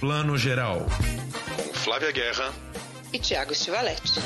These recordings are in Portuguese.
Plano Geral. Com Flávia Guerra e Tiago Stivaletti.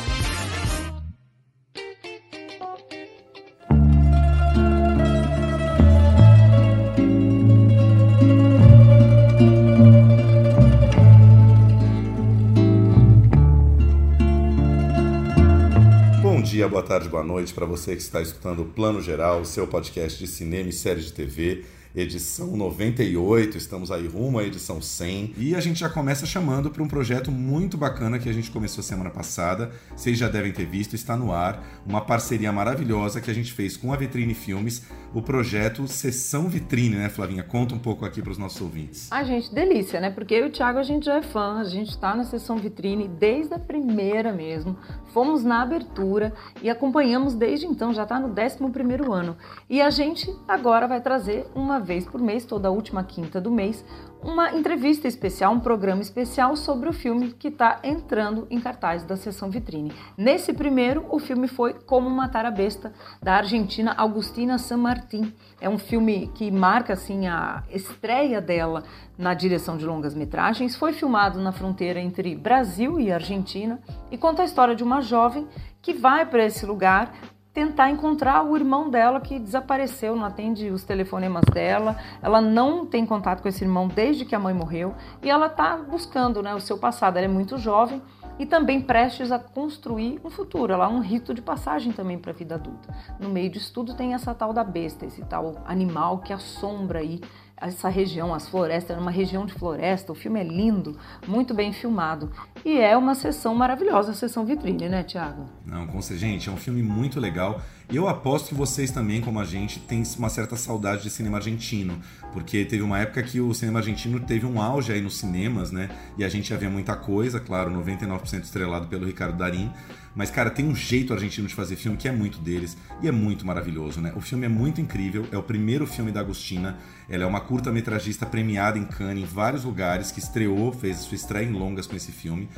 Bom dia, boa tarde, boa noite para você que está escutando o Plano Geral, seu podcast de cinema e séries de TV edição 98, estamos aí rumo à edição 100. E a gente já começa chamando para um projeto muito bacana que a gente começou semana passada. Vocês já devem ter visto, está no ar, uma parceria maravilhosa que a gente fez com a Vitrine Filmes, o projeto Sessão Vitrine, né, Flavinha? Conta um pouco aqui para os nossos ouvintes. A gente, delícia, né? Porque eu e o Thiago a gente já é fã, a gente está na Sessão Vitrine desde a primeira mesmo. Fomos na abertura e acompanhamos desde então, já está no 11 primeiro ano. E a gente agora vai trazer uma vez por mês, toda última quinta do mês, uma entrevista especial, um programa especial sobre o filme que está entrando em cartaz da sessão vitrine. Nesse primeiro, o filme foi Como Matar a Besta, da argentina Augustina San Martín. É um filme que marca assim a estreia dela na direção de longas metragens. Foi filmado na fronteira entre Brasil e Argentina e conta a história de uma jovem que vai para esse lugar tentar encontrar o irmão dela que desapareceu, não atende os telefonemas dela, ela não tem contato com esse irmão desde que a mãe morreu e ela está buscando né, o seu passado. Ela é muito jovem e também prestes a construir um futuro. Ela é um rito de passagem também para a vida adulta. No meio disso tudo tem essa tal da besta, esse tal animal que assombra aí essa região, as florestas, é uma região de floresta. O filme é lindo, muito bem filmado. E é uma sessão maravilhosa, a sessão vitrine, né, Tiago? Não, com certeza, gente, é um filme muito legal. E eu aposto que vocês também, como a gente, têm uma certa saudade de cinema argentino, porque teve uma época que o cinema argentino teve um auge aí nos cinemas, né? E a gente já via muita coisa, claro, 99% estrelado pelo Ricardo Darim. Mas, cara, tem um jeito argentino de fazer filme que é muito deles e é muito maravilhoso, né? O filme é muito incrível, é o primeiro filme da Agostina. Ela é uma curta-metragista premiada em Cannes, em vários lugares, que estreou, fez sua estreia em longas com esse filme.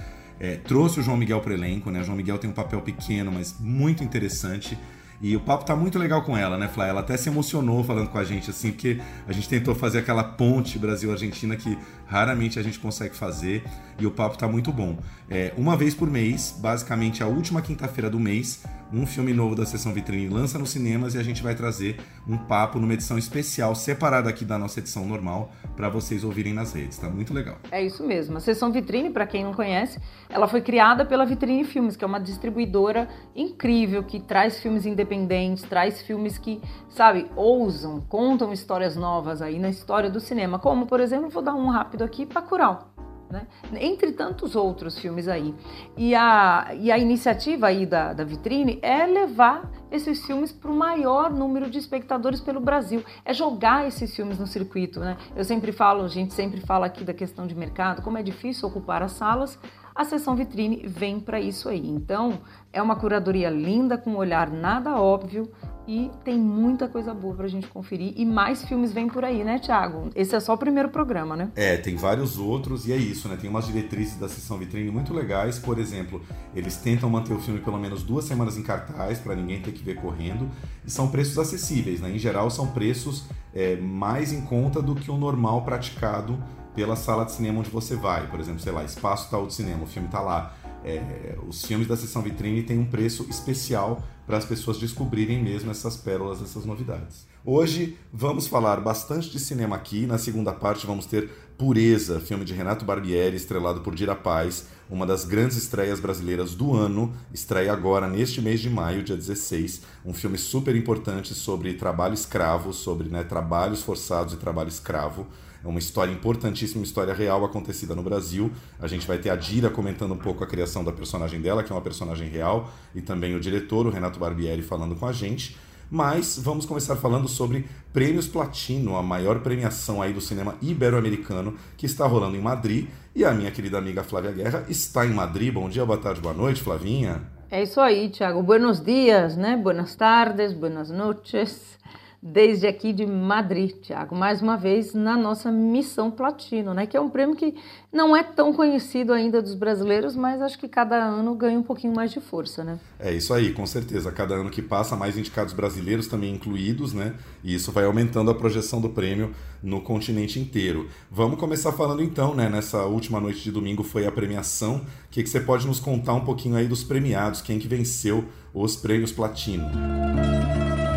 É, trouxe o João Miguel para elenco, né? O João Miguel tem um papel pequeno, mas muito interessante. E o papo tá muito legal com ela, né, Flá? Ela até se emocionou falando com a gente, assim, porque a gente tentou fazer aquela ponte Brasil-Argentina que raramente a gente consegue fazer e o papo tá muito bom. É, uma vez por mês, basicamente a última quinta-feira do mês, um filme novo da Sessão Vitrine lança nos cinemas e a gente vai trazer um papo numa edição especial, separada aqui da nossa edição normal, para vocês ouvirem nas redes. Tá muito legal. É isso mesmo. A Sessão Vitrine, para quem não conhece, ela foi criada pela Vitrine Filmes, que é uma distribuidora incrível que traz filmes independentes, traz filmes que, sabe, ousam, contam histórias novas aí na história do cinema. Como, por exemplo, vou dar um rápido aqui, Bacurau né? Entre tantos outros filmes aí. E a, e a iniciativa aí da, da vitrine é levar esses filmes para o maior número de espectadores pelo Brasil. É jogar esses filmes no circuito, né? Eu sempre falo, a gente sempre fala aqui da questão de mercado, como é difícil ocupar as salas. A sessão vitrine vem para isso aí. Então, é uma curadoria linda, com um olhar nada óbvio, e tem muita coisa boa pra gente conferir. E mais filmes vêm por aí, né, Thiago? Esse é só o primeiro programa, né? É, tem vários outros, e é isso, né? Tem umas diretrizes da sessão vitrine muito legais. Por exemplo, eles tentam manter o filme pelo menos duas semanas em cartaz, para ninguém ter que ver correndo. E são preços acessíveis, né? Em geral, são preços é, mais em conta do que o normal praticado pela sala de cinema onde você vai. Por exemplo, sei lá, espaço tal de cinema, o filme tá lá. É, os filmes da sessão vitrine têm um preço especial para as pessoas descobrirem mesmo essas pérolas, essas novidades. Hoje vamos falar bastante de cinema aqui. Na segunda parte vamos ter Pureza, filme de Renato Barbieri, estrelado por Dira Paz, uma das grandes estreias brasileiras do ano. Estreia agora neste mês de maio, dia 16. Um filme super importante sobre trabalho escravo, sobre né, trabalhos forçados e trabalho escravo. É uma história importantíssima, uma história real acontecida no Brasil. A gente vai ter a Dira comentando um pouco a criação da personagem dela, que é uma personagem real, e também o diretor, o Renato Barbieri, falando com a gente. Mas vamos começar falando sobre Prêmios Platino, a maior premiação aí do cinema ibero-americano que está rolando em Madrid. E a minha querida amiga Flávia Guerra está em Madrid. Bom dia, boa tarde, boa noite, Flavinha. É isso aí, Thiago. Buenos dias, né? Buenas tardes, buenas noches desde aqui de Madrid, Tiago, mais uma vez na nossa missão platino, né? Que é um prêmio que não é tão conhecido ainda dos brasileiros, mas acho que cada ano ganha um pouquinho mais de força, né? É isso aí, com certeza. Cada ano que passa, mais indicados brasileiros também incluídos, né? E isso vai aumentando a projeção do prêmio no continente inteiro. Vamos começar falando então, né? Nessa última noite de domingo foi a premiação. O que, que você pode nos contar um pouquinho aí dos premiados? Quem que venceu os prêmios platino? Música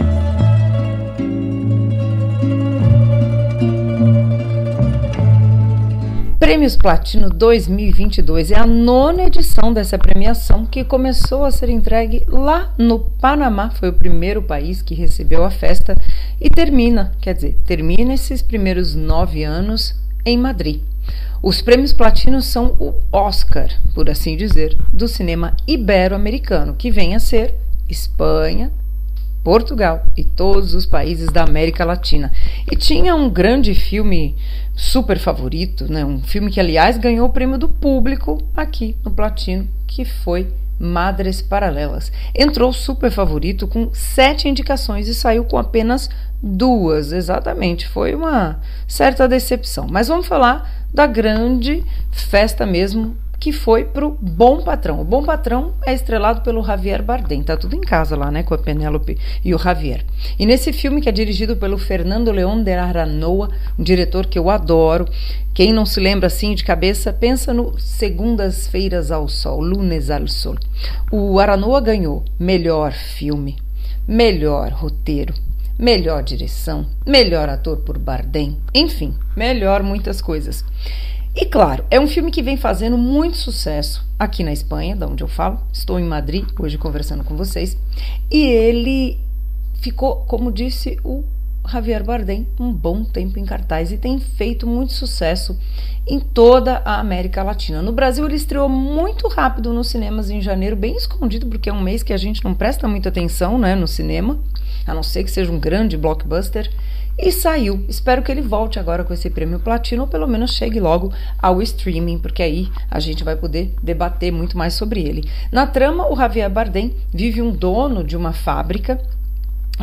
Prêmios Platino 2022 é a nona edição dessa premiação que começou a ser entregue lá no Panamá, foi o primeiro país que recebeu a festa e termina, quer dizer, termina esses primeiros nove anos em Madrid. Os prêmios Platino são o Oscar, por assim dizer, do cinema ibero-americano, que vem a ser Espanha, Portugal e todos os países da América Latina. E tinha um grande filme super favorito, né? um filme que, aliás, ganhou o prêmio do público aqui no Platino, que foi Madres Paralelas. Entrou super favorito com sete indicações e saiu com apenas duas, exatamente. Foi uma certa decepção. Mas vamos falar da grande festa mesmo que foi pro Bom Patrão. O Bom Patrão é estrelado pelo Javier Bardem, tá tudo em casa lá, né, com a Penélope e o Javier. E nesse filme que é dirigido pelo Fernando León de Aranoa, um diretor que eu adoro, quem não se lembra assim de cabeça, pensa no Segundas-feiras ao Sol, Lunes al Sol. O Aranoa ganhou melhor filme, melhor roteiro, melhor direção, melhor ator por Bardem, enfim, melhor muitas coisas. E claro, é um filme que vem fazendo muito sucesso aqui na Espanha, da onde eu falo. Estou em Madrid hoje conversando com vocês. E ele ficou, como disse o Javier Bardem, um bom tempo em cartaz e tem feito muito sucesso em toda a América Latina. No Brasil, ele estreou muito rápido nos cinemas em janeiro, bem escondido, porque é um mês que a gente não presta muita atenção né, no cinema, a não ser que seja um grande blockbuster e saiu. Espero que ele volte agora com esse prêmio platino ou pelo menos chegue logo ao streaming, porque aí a gente vai poder debater muito mais sobre ele. Na trama, o Javier Bardem vive um dono de uma fábrica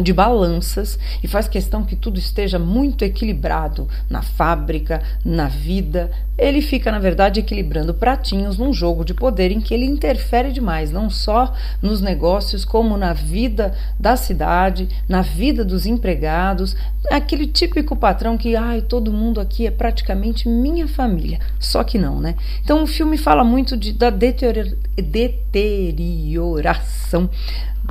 de balanças e faz questão que tudo esteja muito equilibrado na fábrica, na vida. Ele fica, na verdade, equilibrando pratinhos num jogo de poder em que ele interfere demais, não só nos negócios, como na vida da cidade, na vida dos empregados. Aquele típico patrão que, ai, todo mundo aqui é praticamente minha família. Só que não, né? Então o filme fala muito de, da deterioração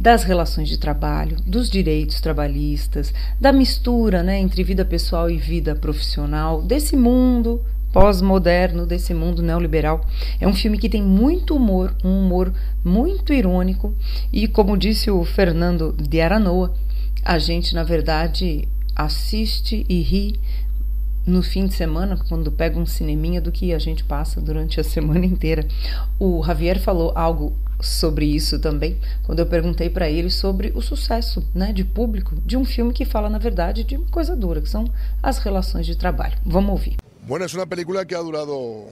das relações de trabalho, dos direitos trabalhistas, da mistura né, entre vida pessoal e vida profissional, desse mundo pós-moderno, desse mundo neoliberal. É um filme que tem muito humor, um humor muito irônico, e como disse o Fernando de Aranoa, a gente, na verdade, assiste e ri no fim de semana, quando pega um cineminha, do que a gente passa durante a semana inteira. O Javier falou algo sobre isso também, quando eu perguntei para ele sobre o sucesso né, de público de um filme que fala, na verdade, de uma coisa dura, que são as relações de trabalho. Vamos ouvir. Bueno, es una película que ha durado,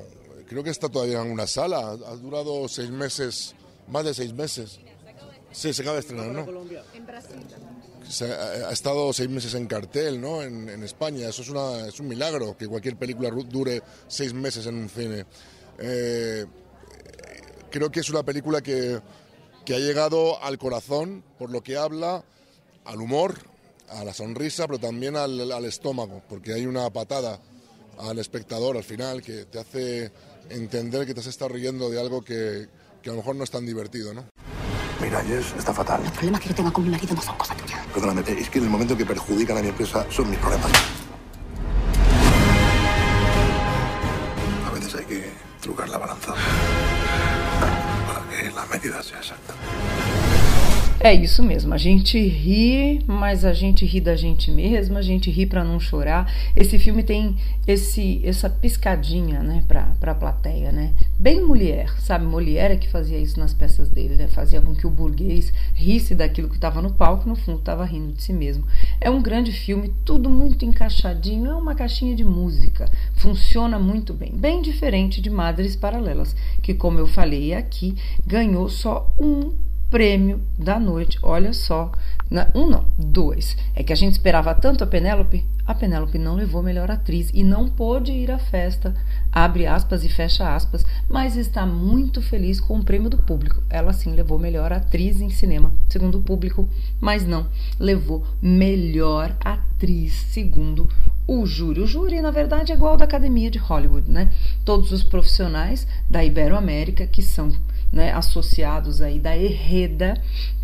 creo que está todavía en una sala, ha durado seis meses, más de seis meses. Sí, se acaba de estrenar, ¿no? En Brasil. Se ha, ha, estado seis meses en cartel, ¿no? En, en España. Eso es, una, es, un milagro que cualquier película dure seis meses en un cine. Eh, creo que es una película que, que ha llegado al corazón por lo que habla, al humor, a la sonrisa, pero también al, al, estómago, porque hay una patada al espectador al final que te hace entender que te has estado riendo de algo que, que a lo mejor no es tan divertido, ¿no? Mira, Jess, está fatal. Los problemas que yo tenga con mi marido no son cosa tuya. Perdóname, es que en el momento que perjudican a mi empresa son mis problemas. É isso mesmo, a gente ri, mas a gente ri da gente mesma, a gente ri para não chorar. Esse filme tem esse essa piscadinha, né, pra, pra plateia, né? Bem mulher, sabe? Molière é que fazia isso nas peças dele, né? Fazia com que o burguês risse daquilo que estava no palco, no fundo estava rindo de si mesmo. É um grande filme, tudo muito encaixadinho, é uma caixinha de música, funciona muito bem. Bem diferente de Madres Paralelas, que como eu falei aqui, ganhou só um prêmio da noite. Olha só. Um não, dois. É que a gente esperava tanto a Penélope. A Penélope não levou melhor atriz e não pôde ir à festa. Abre aspas e fecha aspas. Mas está muito feliz com o prêmio do público. Ela sim levou melhor atriz em cinema, segundo o público. Mas não levou melhor atriz, segundo o júri. O júri, na verdade, é igual ao da Academia de Hollywood, né? Todos os profissionais da Iberoamérica que são né, associados aí da Herreda,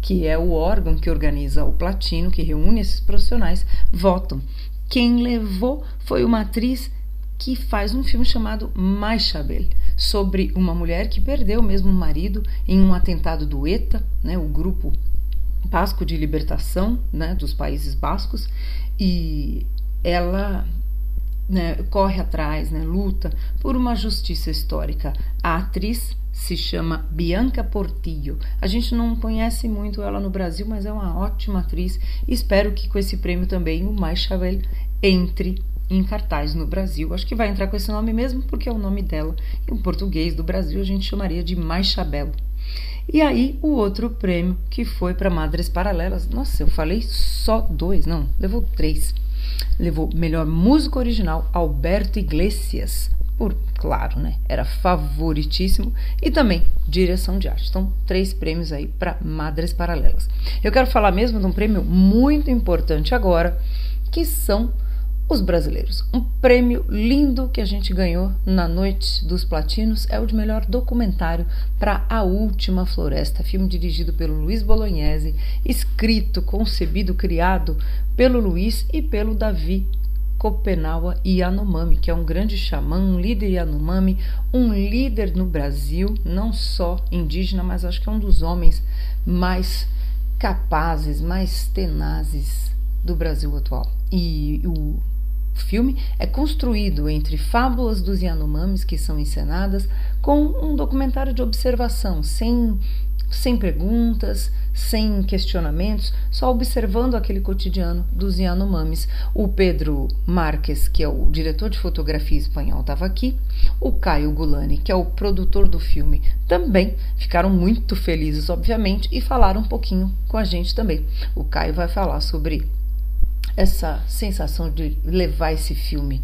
que é o órgão que organiza o Platino, que reúne esses profissionais, votam. Quem levou foi uma atriz que faz um filme chamado Maichabel, sobre uma mulher que perdeu mesmo o marido em um atentado do ETA, né, o grupo Basco de Libertação né, dos Países Bascos, e ela né, corre atrás, né, luta por uma justiça histórica. A atriz se chama Bianca Portillo. A gente não conhece muito ela no Brasil, mas é uma ótima atriz. Espero que com esse prêmio também o Mais Chavel entre em cartaz no Brasil. Acho que vai entrar com esse nome mesmo, porque é o nome dela. Em português do Brasil a gente chamaria de Mais Chabel. E aí o outro prêmio que foi para Madres Paralelas. Nossa, eu falei só dois, não, levou três. Levou melhor música original Alberto Iglesias, por claro, né? Era favoritíssimo e também direção de arte. Então, três prêmios aí para Madres Paralelas. Eu quero falar mesmo de um prêmio muito importante agora, que são os brasileiros. Um prêmio lindo que a gente ganhou na Noite dos Platinos é o de melhor documentário para A Última Floresta, filme dirigido pelo Luiz Bolognese, escrito, concebido, criado pelo Luiz e pelo Davi Kopenawa Yanomami, que é um grande xamã, um líder Yanomami, um líder no Brasil, não só indígena, mas acho que é um dos homens mais capazes, mais tenazes do Brasil atual. E o filme é construído entre fábulas dos Yanomamis que são encenadas com um documentário de observação, sem sem perguntas, sem questionamentos, só observando aquele cotidiano dos Yanomamis. O Pedro Marques, que é o diretor de fotografia espanhol, estava aqui. O Caio Gulani, que é o produtor do filme, também ficaram muito felizes, obviamente, e falaram um pouquinho com a gente também. O Caio vai falar sobre essa sensação de levar esse filme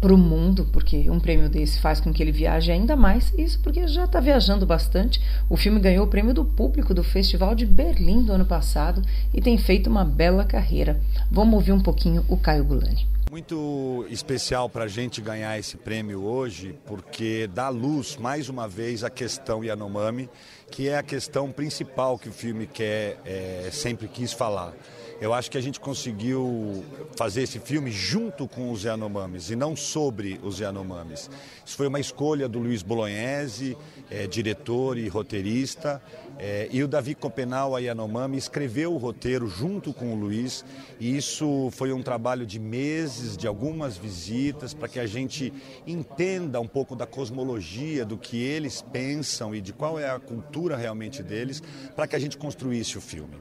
para o mundo, porque um prêmio desse faz com que ele viaje ainda mais. Isso porque já está viajando bastante. O filme ganhou o prêmio do público do Festival de Berlim do ano passado e tem feito uma bela carreira. Vamos ouvir um pouquinho o Caio Gulani. Muito especial para a gente ganhar esse prêmio hoje, porque dá luz mais uma vez à questão Yanomami, que é a questão principal que o filme quer, é, sempre quis falar eu acho que a gente conseguiu fazer esse filme junto com os Yanomamis e não sobre os Yanomamis. Isso foi uma escolha do Luiz Bolognese, é, diretor e roteirista, é, e o Davi Copenal, a Yanomami, escreveu o roteiro junto com o Luiz, e isso foi um trabalho de meses, de algumas visitas, para que a gente entenda um pouco da cosmologia, do que eles pensam e de qual é a cultura realmente deles, para que a gente construísse o filme.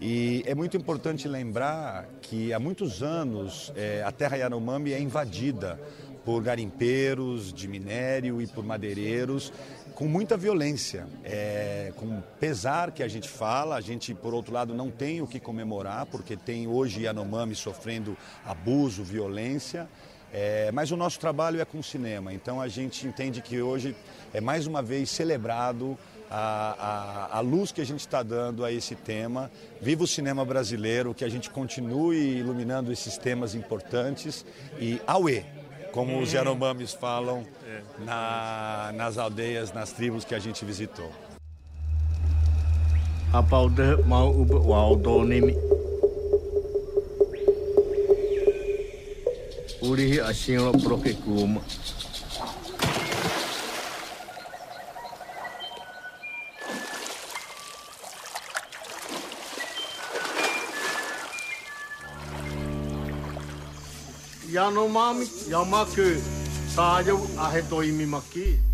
E é muito importante lembrar que há muitos anos é, a terra Yanomami é invadida por garimpeiros de minério e por madeireiros com muita violência, é, com pesar que a gente fala, a gente por outro lado não tem o que comemorar porque tem hoje Yanomami sofrendo abuso, violência, é, mas o nosso trabalho é com cinema, então a gente entende que hoje é mais uma vez celebrado a, a, a luz que a gente está dando a esse tema. Viva o cinema brasileiro, que a gente continue iluminando esses temas importantes e auê, como os Yanomamis falam na, nas aldeias, nas tribos que a gente visitou. mau Urihi prokekuma.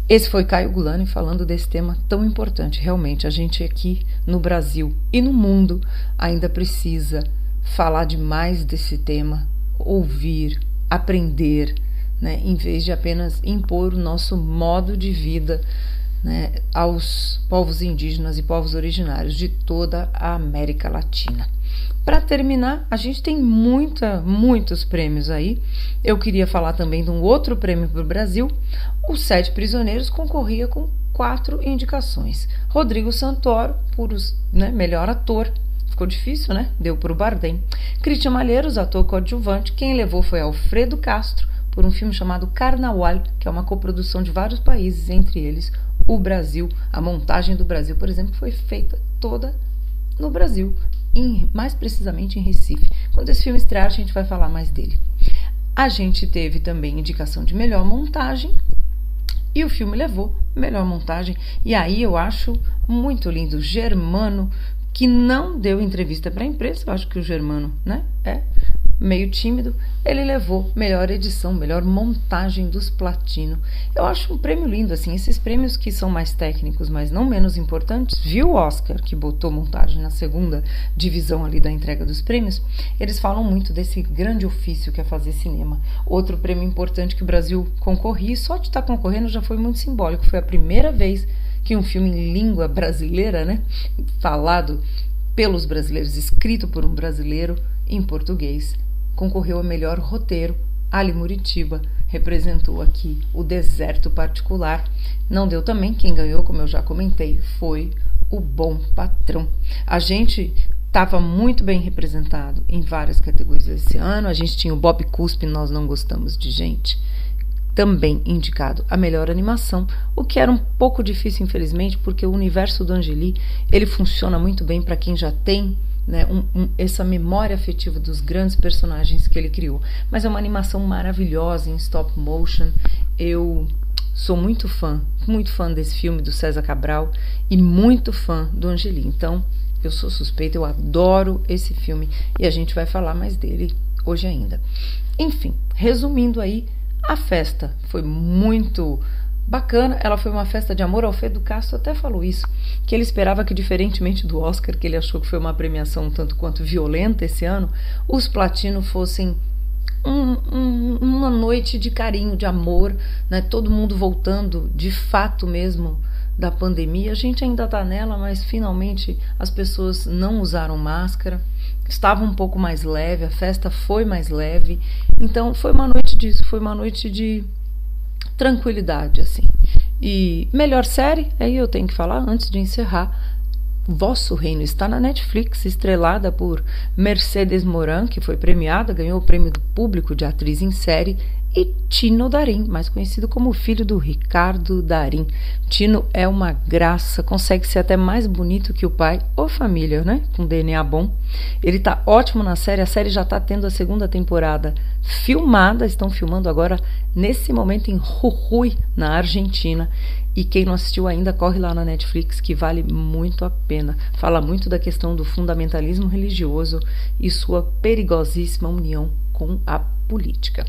Esse foi Caio Gulani falando desse tema tão importante. Realmente, a gente aqui no Brasil e no mundo ainda precisa falar demais desse tema, ouvir, aprender, né, em vez de apenas impor o nosso modo de vida né, aos povos indígenas e povos originários de toda a América Latina. Para terminar, a gente tem muita, muitos prêmios aí. Eu queria falar também de um outro prêmio para o Brasil. Os Sete Prisioneiros concorria com quatro indicações. Rodrigo Santoro, por os, né, melhor ator. Ficou difícil, né? Deu para o Bardem. Cristian Malheiros, ator coadjuvante. Quem levou foi Alfredo Castro, por um filme chamado Carnaval, que é uma coprodução de vários países, entre eles o Brasil. A montagem do Brasil, por exemplo, foi feita toda no Brasil, em, mais precisamente em Recife. Quando esse filme estrear, a gente vai falar mais dele. A gente teve também indicação de melhor montagem e o filme levou melhor montagem. E aí eu acho muito lindo. Germano, que não deu entrevista para a imprensa, eu acho que o Germano né, é meio tímido, ele levou melhor edição, melhor montagem dos platino. Eu acho um prêmio lindo, assim, esses prêmios que são mais técnicos, mas não menos importantes. Viu o Oscar, que botou montagem na segunda divisão ali da entrega dos prêmios? Eles falam muito desse grande ofício que é fazer cinema. Outro prêmio importante que o Brasil concorria, e só de estar concorrendo já foi muito simbólico. Foi a primeira vez que um filme em língua brasileira, né, falado pelos brasileiros, escrito por um brasileiro em português, concorreu a melhor roteiro. Ali Muritiba representou aqui o deserto particular. Não deu também, quem ganhou, como eu já comentei, foi o Bom Patrão. A gente estava muito bem representado em várias categorias esse ano. A gente tinha o Bob Cuspe, Nós Não Gostamos de Gente, também indicado a melhor animação, o que era um pouco difícil, infelizmente, porque o universo do Angeli ele funciona muito bem para quem já tem né, um, um, essa memória afetiva dos grandes personagens que ele criou. Mas é uma animação maravilhosa em stop motion. Eu sou muito fã, muito fã desse filme do César Cabral e muito fã do Angeli. Então, eu sou suspeita, eu adoro esse filme e a gente vai falar mais dele hoje ainda. Enfim, resumindo aí, a festa foi muito bacana. Ela foi uma festa de amor. Alfredo Castro até falou isso, que ele esperava que, diferentemente do Oscar, que ele achou que foi uma premiação tanto quanto violenta esse ano, os Platino fossem um, um, uma noite de carinho, de amor, né? todo mundo voltando de fato mesmo da pandemia. A gente ainda está nela, mas finalmente as pessoas não usaram máscara. Estava um pouco mais leve, a festa foi mais leve. Então foi uma noite disso, foi uma noite de tranquilidade, assim. E melhor série, aí eu tenho que falar antes de encerrar. Vosso Reino está na Netflix, estrelada por Mercedes Moran, que foi premiada, ganhou o prêmio do público de atriz em série e Tino Darim, mais conhecido como filho do Ricardo Darim. Tino é uma graça, consegue ser até mais bonito que o pai ou família, né? Com DNA bom. Ele tá ótimo na série, a série já tá tendo a segunda temporada filmada, estão filmando agora nesse momento em Jujuy, na Argentina. E quem não assistiu ainda, corre lá na Netflix, que vale muito a pena. Fala muito da questão do fundamentalismo religioso e sua perigosíssima união com a política.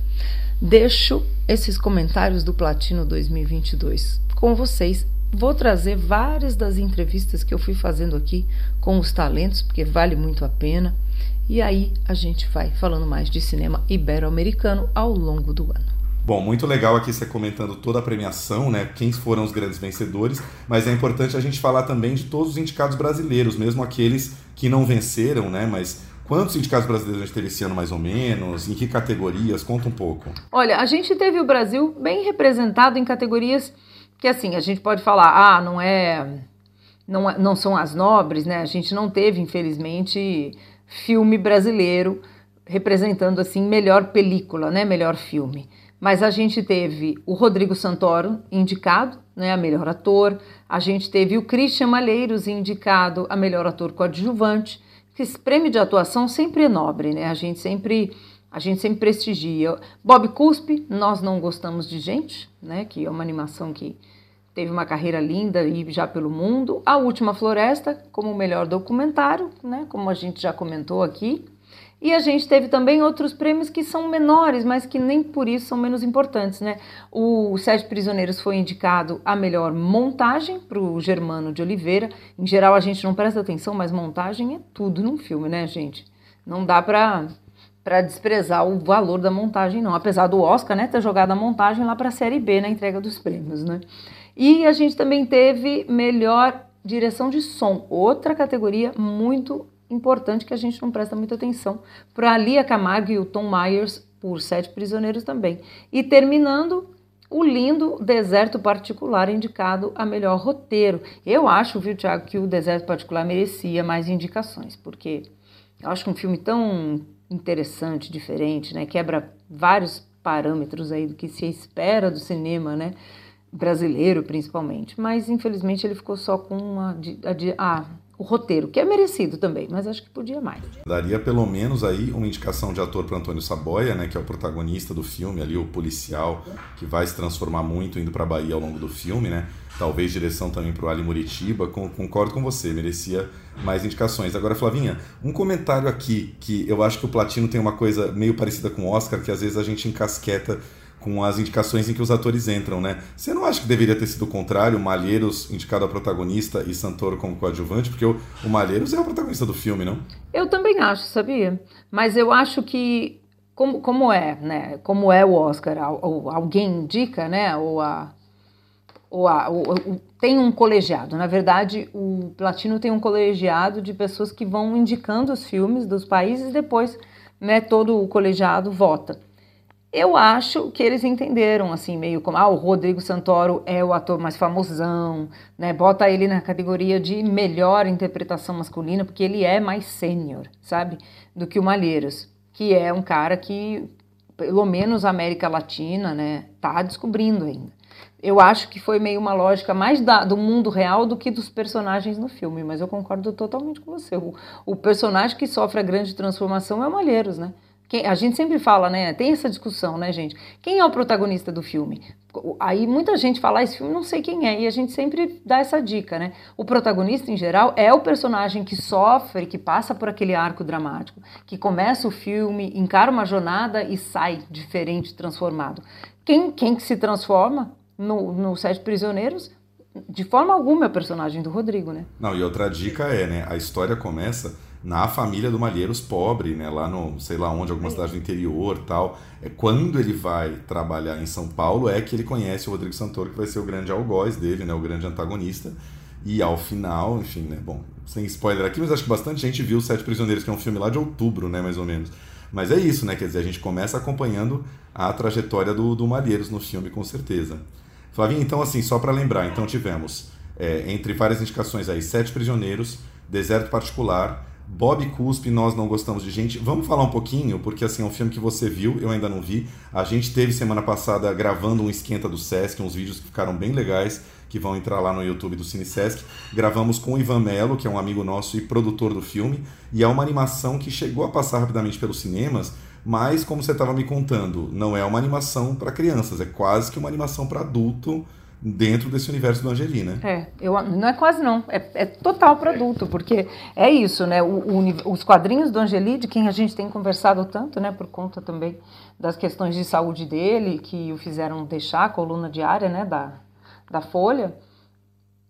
Deixo esses comentários do Platino 2022 com vocês. Vou trazer várias das entrevistas que eu fui fazendo aqui com os talentos, porque vale muito a pena. E aí a gente vai falando mais de cinema ibero-americano ao longo do ano. Bom, muito legal aqui você comentando toda a premiação, né? Quem foram os grandes vencedores, mas é importante a gente falar também de todos os indicados brasileiros, mesmo aqueles que não venceram, né? Mas Quantos sindicatos brasileiros a gente teve esse ano, mais ou menos? Em que categorias? Conta um pouco. Olha, a gente teve o Brasil bem representado em categorias que, assim, a gente pode falar, ah, não é. Não, não são as nobres, né? A gente não teve, infelizmente, filme brasileiro representando, assim, melhor película, né? Melhor filme. Mas a gente teve o Rodrigo Santoro indicado, né, a melhor ator. A gente teve o Christian Malheiros indicado a melhor ator coadjuvante esse prêmio de atuação sempre é nobre, né? A gente sempre a gente sempre prestigia. Bob Cuspe, Nós Não Gostamos de Gente, né? Que é uma animação que teve uma carreira linda e já pelo mundo. A Última Floresta, como o melhor documentário, né? Como a gente já comentou aqui. E a gente teve também outros prêmios que são menores, mas que nem por isso são menos importantes, né? O Sete Prisioneiros foi indicado a melhor montagem para o Germano de Oliveira. Em geral a gente não presta atenção, mas montagem é tudo num filme, né, gente? Não dá para para desprezar o valor da montagem, não. Apesar do Oscar, né, ter jogado a montagem lá para a série B na entrega dos prêmios, né? E a gente também teve melhor direção de som, outra categoria muito importante que a gente não presta muita atenção, para a Lia Camargo e o Tom Myers por Sete Prisioneiros também. E terminando, o lindo Deserto Particular indicado a melhor roteiro. Eu acho, viu, Tiago, que o Deserto Particular merecia mais indicações, porque eu acho que um filme tão interessante, diferente, né, quebra vários parâmetros aí do que se espera do cinema, né, brasileiro principalmente, mas infelizmente ele ficou só com uma a, a, o roteiro, que é merecido também, mas acho que podia mais. Daria pelo menos aí uma indicação de ator para Antônio Saboia, né, que é o protagonista do filme, ali o policial que vai se transformar muito indo para Bahia ao longo do filme, né? Talvez direção também para o Ali Muritiba, com, concordo com você, merecia mais indicações. Agora, Flavinha, um comentário aqui que eu acho que o Platino tem uma coisa meio parecida com o Oscar, que às vezes a gente encasqueta com as indicações em que os atores entram, né? Você não acha que deveria ter sido o contrário, Malheiros indicado a protagonista e Santoro como coadjuvante? Porque o, Malheiros é o protagonista do filme, não? Eu também acho, sabia? Mas eu acho que, como, como é, né? Como é o Oscar, ou alguém indica, né? Ou a... Ou a ou, ou, tem um colegiado. Na verdade, o Platino tem um colegiado de pessoas que vão indicando os filmes dos países e depois né, todo o colegiado vota. Eu acho que eles entenderam, assim, meio como, ah, o Rodrigo Santoro é o ator mais famosão, né? Bota ele na categoria de melhor interpretação masculina, porque ele é mais sênior, sabe? Do que o Malheiros, que é um cara que, pelo menos a América Latina, né, tá descobrindo ainda. Eu acho que foi meio uma lógica mais da, do mundo real do que dos personagens no filme, mas eu concordo totalmente com você. O, o personagem que sofre a grande transformação é o Malheiros, né? Quem, a gente sempre fala, né? Tem essa discussão, né, gente? Quem é o protagonista do filme? Aí muita gente fala, ah, esse filme não sei quem é, e a gente sempre dá essa dica, né? O protagonista, em geral, é o personagem que sofre, que passa por aquele arco dramático, que começa o filme, encara uma jornada e sai diferente, transformado. Quem, quem que se transforma no, no Sete Prisioneiros de forma alguma é o personagem do Rodrigo, né? Não, e outra dica é, né? A história começa na família do Malheiros pobre, né, lá no, sei lá onde, alguma cidade do interior tal. É, quando ele vai trabalhar em São Paulo é que ele conhece o Rodrigo Santoro, que vai ser o grande algoz dele, né, o grande antagonista. E ao final, enfim, né, bom, sem spoiler aqui, mas acho que bastante gente viu Sete Prisioneiros, que é um filme lá de outubro, né, mais ou menos. Mas é isso, né, quer dizer, a gente começa acompanhando a trajetória do, do Malheiros no filme, com certeza. Flavinho, então assim, só para lembrar, então tivemos, é, entre várias indicações aí, Sete Prisioneiros, Deserto Particular, Bob Cuspe, Nós Não Gostamos de Gente. Vamos falar um pouquinho, porque assim, é um filme que você viu, eu ainda não vi. A gente teve semana passada gravando um esquenta do Sesc, uns vídeos que ficaram bem legais, que vão entrar lá no YouTube do Cine Sesc. Gravamos com o Ivan Mello, que é um amigo nosso e produtor do filme, e é uma animação que chegou a passar rapidamente pelos cinemas, mas como você estava me contando, não é uma animação para crianças, é quase que uma animação para adulto dentro desse universo do Angeli, né? É, eu, não é quase não, é, é total produto, porque é isso, né? O, o, os quadrinhos do Angeli, de quem a gente tem conversado tanto, né? Por conta também das questões de saúde dele, que o fizeram deixar a coluna diária, né? Da, da Folha,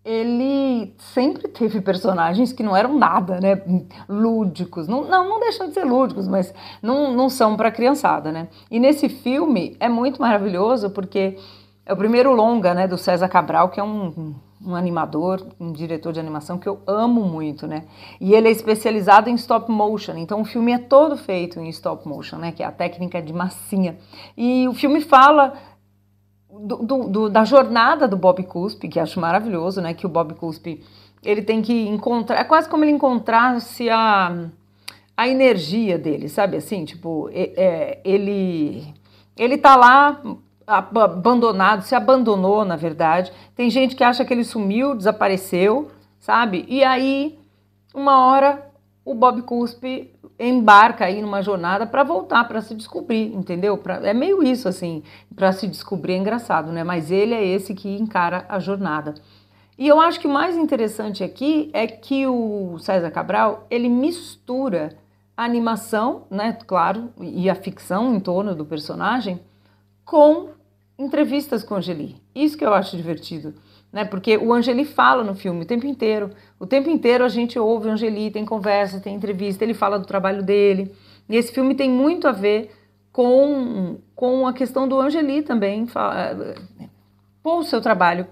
ele sempre teve personagens que não eram nada, né? Lúdicos. Não, não, não deixam de ser lúdicos, mas não, não são para criançada, né? E nesse filme é muito maravilhoso porque é o primeiro longa, né, do César Cabral, que é um, um animador, um diretor de animação que eu amo muito, né? E ele é especializado em stop motion, então o filme é todo feito em stop motion, né? Que é a técnica de massinha. E o filme fala do, do, do, da jornada do Bob Cuspe, que acho maravilhoso, né? Que o Bob Cuspe ele tem que encontrar, é quase como ele encontrasse a, a energia dele, sabe assim? Tipo, é, ele ele tá lá abandonado, se abandonou, na verdade. Tem gente que acha que ele sumiu, desapareceu, sabe? E aí, uma hora, o Bob Cuspe embarca aí numa jornada para voltar, para se descobrir, entendeu? Pra, é meio isso, assim, para se descobrir é engraçado, né? Mas ele é esse que encara a jornada. E eu acho que o mais interessante aqui é que o César Cabral, ele mistura a animação, né, claro, e a ficção em torno do personagem, com entrevistas com Angeli. Isso que eu acho divertido, né? Porque o Angeli fala no filme o tempo inteiro. O tempo inteiro a gente ouve o Angeli, tem conversa, tem entrevista, ele fala do trabalho dele. E esse filme tem muito a ver com, com a questão do Angeli também. Fala, pô, o seu trabalho.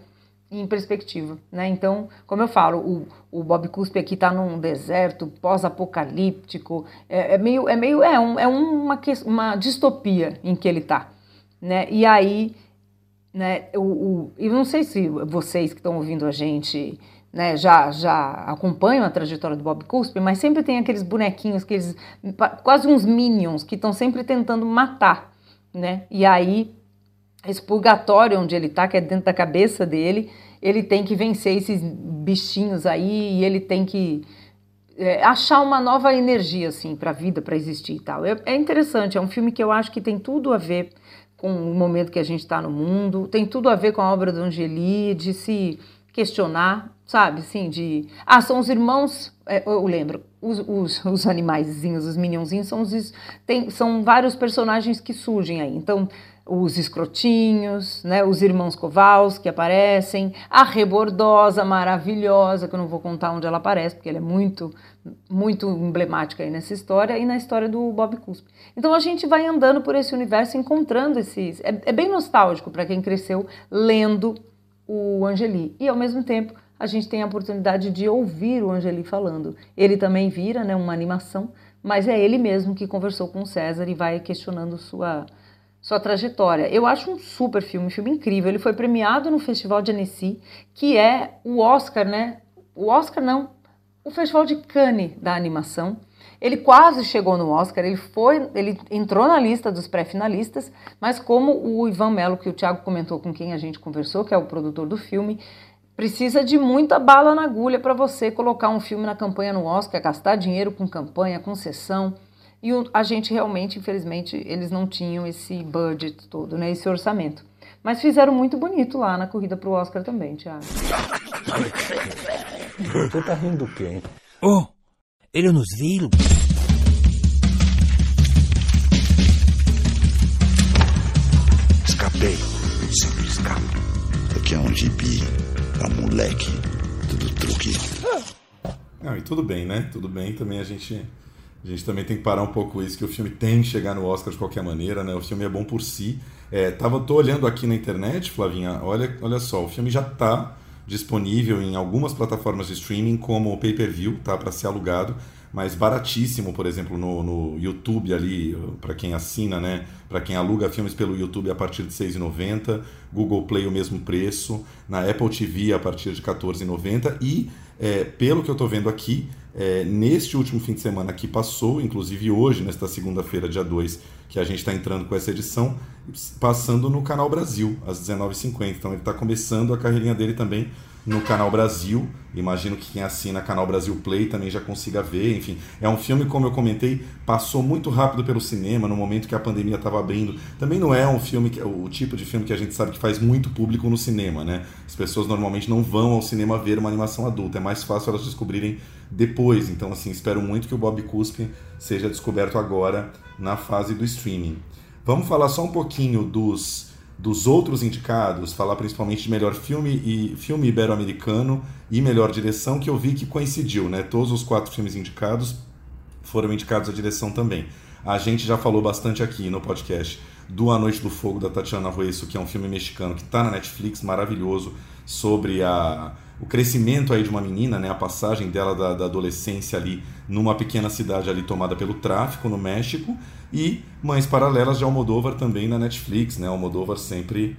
em perspectiva, né? Então, como eu falo, o, o Bob Cuspe aqui está num deserto pós-apocalíptico, é, é, meio, é meio, é, um, é uma, uma distopia em que ele está, né? E aí, né? O, o, eu não sei se vocês que estão ouvindo a gente, né, já já acompanham a trajetória do Bob Cuspe, mas sempre tem aqueles bonequinhos, aqueles quase uns minions que estão sempre tentando matar, né? E aí esse purgatório onde ele está, que é dentro da cabeça dele, ele tem que vencer esses bichinhos aí e ele tem que é, achar uma nova energia assim para a vida, para existir e tal. É, é, interessante, é um filme que eu acho que tem tudo a ver com o momento que a gente está no mundo, tem tudo a ver com a obra do Angeli, de se questionar, sabe, assim, de... Ah, são os irmãos, é, eu lembro, os, os, os animaizinhos, os minionzinhos, são, os, tem, são vários personagens que surgem aí, então os escrotinhos, né, os irmãos Covals que aparecem, a rebordosa maravilhosa, que eu não vou contar onde ela aparece, porque ela é muito, muito emblemática aí nessa história e na história do Bob Cuspe. Então a gente vai andando por esse universo, encontrando esses. É, é bem nostálgico para quem cresceu lendo o Angeli. E ao mesmo tempo a gente tem a oportunidade de ouvir o Angeli falando. Ele também vira né, uma animação, mas é ele mesmo que conversou com o César e vai questionando sua sua trajetória. Eu acho um super filme, um filme incrível. Ele foi premiado no Festival de Annecy, que é o Oscar, né? O Oscar não, o Festival de Cannes da animação. Ele quase chegou no Oscar, ele foi, ele entrou na lista dos pré-finalistas, mas como o Ivan Mello, que o Thiago comentou com quem a gente conversou, que é o produtor do filme, precisa de muita bala na agulha para você colocar um filme na campanha no Oscar, gastar dinheiro com campanha, com sessão. E a gente realmente, infelizmente, eles não tinham esse budget todo, né, esse orçamento. Mas fizeram muito bonito lá na corrida pro Oscar também, Thiago. Você tá rindo do quê? Oh, ele nos viu. Escapei. Sempre escapo. Aqui é um gibi pra moleque. Tudo truque. Não, e tudo bem, né? Tudo bem também a gente a gente também tem que parar um pouco isso, que o filme tem que chegar no Oscar de qualquer maneira, né? O filme é bom por si. É, tava, tô olhando aqui na internet, Flavinha, olha, olha só, o filme já está disponível em algumas plataformas de streaming, como o pay-per-view, tá? Para ser alugado, mas baratíssimo, por exemplo, no, no YouTube ali, para quem assina, né? Para quem aluga filmes pelo YouTube a partir de R$ 6,90, Google Play o mesmo preço, na Apple TV a partir de R$ 14,90 e, é, pelo que eu estou vendo aqui, é, neste último fim de semana que passou, inclusive hoje, nesta segunda-feira, dia 2, que a gente está entrando com essa edição, passando no Canal Brasil, às 19h50. Então ele está começando a carreirinha dele também no Canal Brasil. Imagino que quem assina Canal Brasil Play também já consiga ver. Enfim, é um filme, como eu comentei, passou muito rápido pelo cinema no momento que a pandemia estava abrindo. Também não é um filme, que, o tipo de filme que a gente sabe que faz muito público no cinema, né? As pessoas normalmente não vão ao cinema ver uma animação adulta. É mais fácil elas descobrirem depois. Então, assim, espero muito que o Bob Cuspe seja descoberto agora na fase do streaming. Vamos falar só um pouquinho dos dos outros indicados, falar principalmente de melhor filme e filme ibero-americano e melhor direção, que eu vi que coincidiu, né? Todos os quatro filmes indicados foram indicados à direção também. A gente já falou bastante aqui no podcast do A Noite do Fogo da Tatiana Ruesso, que é um filme mexicano que está na Netflix, maravilhoso, sobre a, o crescimento aí de uma menina, né, a passagem dela da, da adolescência ali numa pequena cidade ali tomada pelo tráfico no México e Mães Paralelas de Almodóvar também na Netflix, né? Almodóvar sempre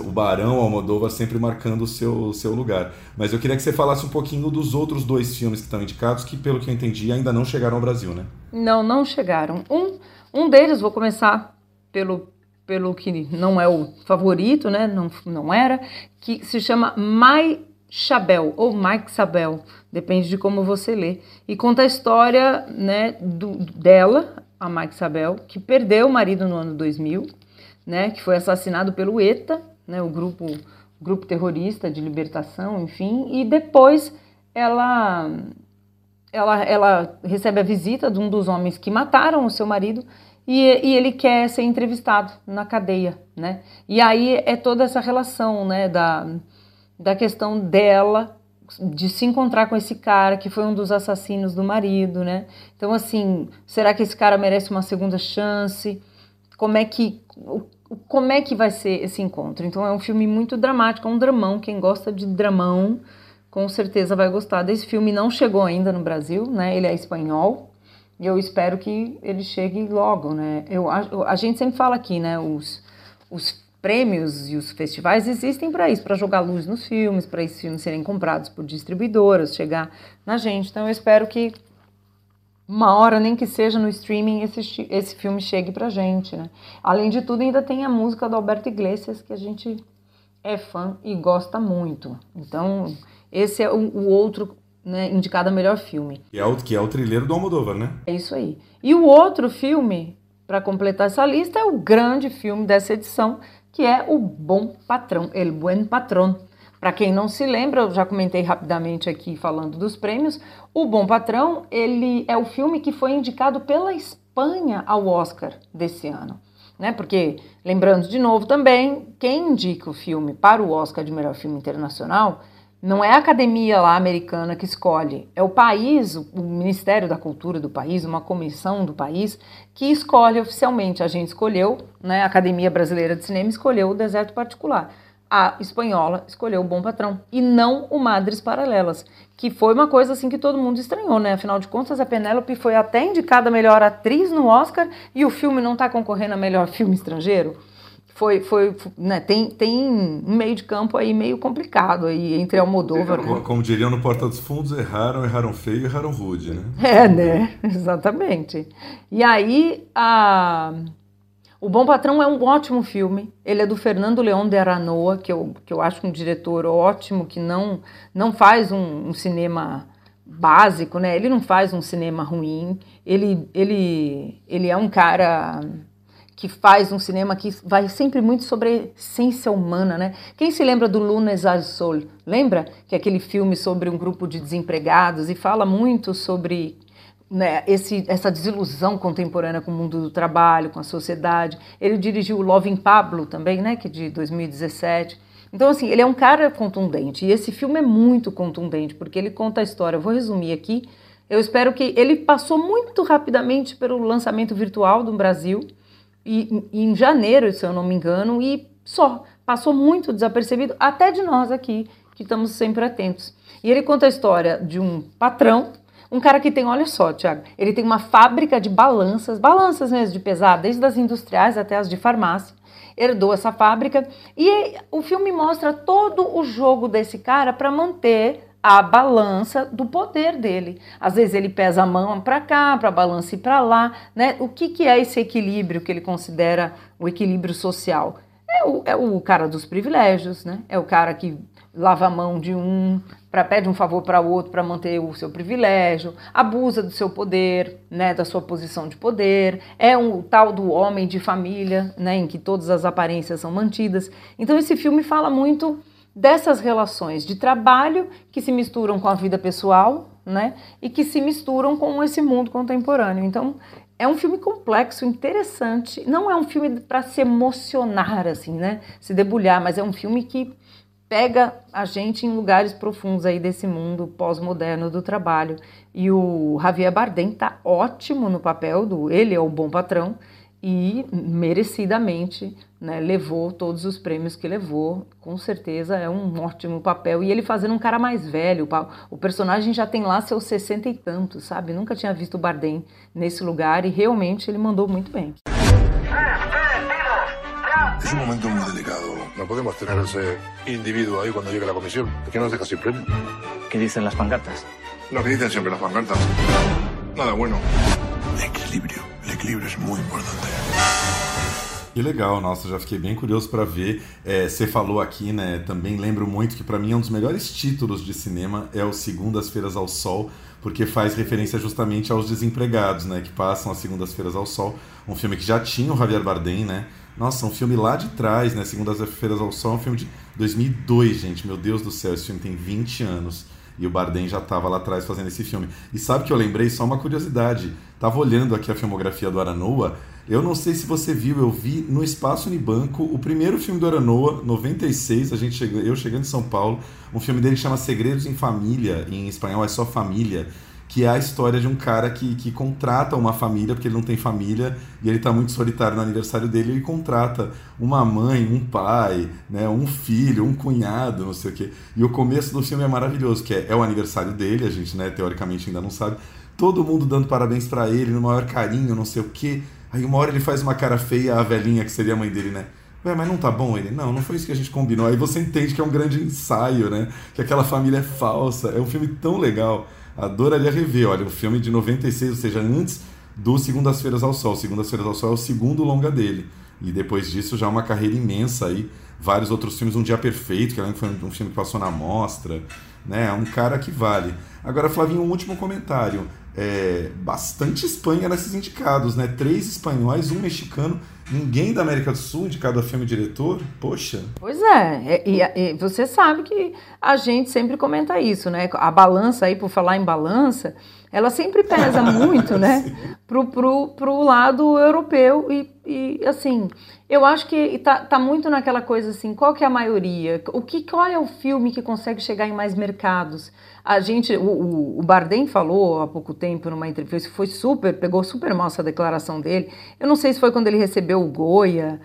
o Barão Almodóvar sempre marcando o seu, seu lugar. Mas eu queria que você falasse um pouquinho dos outros dois filmes que estão indicados, que pelo que eu entendi ainda não chegaram ao Brasil, né? Não, não chegaram. Um, um deles, vou começar pelo, pelo que não é o favorito, né? Não, não era, que se chama Mai Chabel ou Mike Sabel, depende de como você lê, e conta a história né, do, dela, a Mike Sabel, que perdeu o marido no ano 2000, né, que foi assassinado pelo ETA, né, o grupo, grupo terrorista de libertação, enfim, e depois ela, ela, ela recebe a visita de um dos homens que mataram o seu marido e, e, ele quer ser entrevistado na cadeia, né? E aí é toda essa relação, né, da, da questão dela de se encontrar com esse cara que foi um dos assassinos do marido, né? Então, assim, será que esse cara merece uma segunda chance? Como é que. como é que vai ser esse encontro. Então é um filme muito dramático, é um dramão. Quem gosta de dramão, com certeza vai gostar desse filme. Não chegou ainda no Brasil, né? Ele é espanhol. E eu espero que ele chegue logo, né? Eu, a, a gente sempre fala aqui, né? Os, os prêmios e os festivais existem para isso, para jogar luz nos filmes, para esses filmes serem comprados por distribuidoras, chegar na gente. Então eu espero que uma hora, nem que seja no streaming, esse, esse filme chegue pra gente, né? Além de tudo, ainda tem a música do Alberto Iglesias, que a gente é fã e gosta muito. Então, esse é o, o outro né, indicado a melhor filme. Que é, o, que é o trilheiro do Almodóvar, né? É isso aí. E o outro filme, para completar essa lista, é o grande filme dessa edição, que é O Bom Patrão, El Buen Patrón. Para quem não se lembra, eu já comentei rapidamente aqui falando dos prêmios, O Bom Patrão, ele é o filme que foi indicado pela Espanha ao Oscar desse ano. Né? Porque, lembrando de novo também, quem indica o filme para o Oscar de melhor filme internacional não é a academia lá americana que escolhe, é o país, o Ministério da Cultura do país, uma comissão do país que escolhe oficialmente. A gente escolheu, né, a Academia Brasileira de Cinema escolheu o Deserto Particular. A espanhola escolheu o Bom Patrão e não o Madres Paralelas, que foi uma coisa assim que todo mundo estranhou, né? Afinal de contas, a Penélope foi até indicada melhor atriz no Oscar e o filme não está concorrendo a melhor filme estrangeiro foi, foi né, tem, tem um meio de campo aí meio complicado aí entre Almodóvar. Como, como diriam no Porta dos Fundos, erraram, erraram feio, erraram rude, né? É, né? Exatamente. E aí, a... O Bom Patrão é um ótimo filme. Ele é do Fernando León de Aranoa, que eu, que eu acho um diretor ótimo, que não, não faz um, um cinema básico, né? Ele não faz um cinema ruim. Ele, ele, ele é um cara que faz um cinema que vai sempre muito sobre a essência humana, né? Quem se lembra do Lunes al Sol? Lembra que é aquele filme sobre um grupo de desempregados e fala muito sobre né, esse, essa desilusão contemporânea com o mundo do trabalho, com a sociedade. Ele dirigiu Love in Pablo também, né, que é de 2017. Então, assim, ele é um cara contundente e esse filme é muito contundente porque ele conta a história. Eu vou resumir aqui. Eu espero que ele passou muito rapidamente pelo lançamento virtual do Brasil e, em janeiro, se eu não me engano, e só. Passou muito desapercebido, até de nós aqui, que estamos sempre atentos. E ele conta a história de um patrão, um cara que tem, olha só, Tiago, ele tem uma fábrica de balanças, balanças mesmo de pesar, desde as industriais até as de farmácia. Herdou essa fábrica e o filme mostra todo o jogo desse cara para manter a balança do poder dele. Às vezes ele pesa a mão para cá, para a balança ir para lá, né? O que, que é esse equilíbrio que ele considera o equilíbrio social? É o, é o cara dos privilégios, né? É o cara que lava a mão de um, para pede um favor para o outro para manter o seu privilégio, abusa do seu poder, né, da sua posição de poder, é um tal do homem de família, né, em que todas as aparências são mantidas. Então esse filme fala muito dessas relações de trabalho que se misturam com a vida pessoal, né? E que se misturam com esse mundo contemporâneo. Então, é um filme complexo, interessante. Não é um filme para se emocionar, assim, né? Se debulhar, mas é um filme que pega a gente em lugares profundos aí desse mundo pós-moderno do trabalho. E o Javier Bardem tá ótimo no papel do ele é o bom patrão e merecidamente né, levou todos os prêmios que levou. Com certeza é um ótimo papel. E ele fazendo um cara mais velho. O personagem já tem lá seus sessenta e tantos, sabe? Nunca tinha visto o Bardem nesse lugar e realmente ele mandou muito bem. Es un momento muy delicado. No podemos tener ese individuo ahí cuando llegue la comisión. ¿Por qué nos deja sin premio? ¿Qué dicen las pancartas? Lo que dicen siempre las pancartas. Nada bueno. Equilibrio. O equilíbrio é muito importante. Que legal, nossa, já fiquei bem curioso para ver. É, você falou aqui, né? Também lembro muito que para mim é um dos melhores títulos de cinema é o Segundas-feiras ao Sol, porque faz referência justamente aos desempregados, né? Que passam as Segundas-feiras ao Sol. Um filme que já tinha o Javier Bardem, né? Nossa, um filme lá de trás, né? Segundas-feiras ao Sol, um filme de 2002, gente. Meu Deus do céu, esse filme tem 20 anos. E o Bardem já estava lá atrás fazendo esse filme. E sabe que eu lembrei? Só uma curiosidade. Tava olhando aqui a filmografia do Aranoa. Eu não sei se você viu, eu vi no Espaço Unibanco o primeiro filme do Aranoa, 96, a gente chega, eu chegando em São Paulo. Um filme dele que chama Segredos em Família, em espanhol é só Família. que é a história de um cara que, que contrata uma família, porque ele não tem família e ele está muito solitário no aniversário dele, ele contrata uma mãe, um pai, né, um filho, um cunhado, não sei o quê. E o começo do filme é maravilhoso, que é, é o aniversário dele, a gente, né, teoricamente ainda não sabe, todo mundo dando parabéns para ele, no maior carinho, não sei o quê. Aí uma hora ele faz uma cara feia, a velhinha que seria a mãe dele, né? Ué, mas não tá bom ele? Não, não foi isso que a gente combinou. Aí você entende que é um grande ensaio, né? Que aquela família é falsa. É um filme tão legal. Adoraria rever. Olha, um filme de 96, ou seja, antes do Segundas-feiras ao Sol. Segundas-feiras ao Sol é o segundo longa dele. E depois disso já uma carreira imensa aí. Vários outros filmes, Um Dia Perfeito, que foi um filme que passou na mostra. Né? É um cara que vale. Agora, Flavinho, um último comentário é, bastante Espanha nesses indicados, né? Três espanhóis, um mexicano, ninguém da América do Sul indicado a filme diretor. Poxa. Pois é, e, e, você sabe que a gente sempre comenta isso, né? A balança aí, por falar em balança, ela sempre pesa muito, né? Pro, pro, pro lado europeu e, e assim, eu acho que tá, tá muito naquela coisa assim, qual que é a maioria? O que, qual é o filme que consegue chegar em mais mercados? A gente, o, o Bardem falou há pouco tempo numa entrevista, foi super, pegou super mal essa declaração dele. Eu não sei se foi quando ele recebeu o Goya,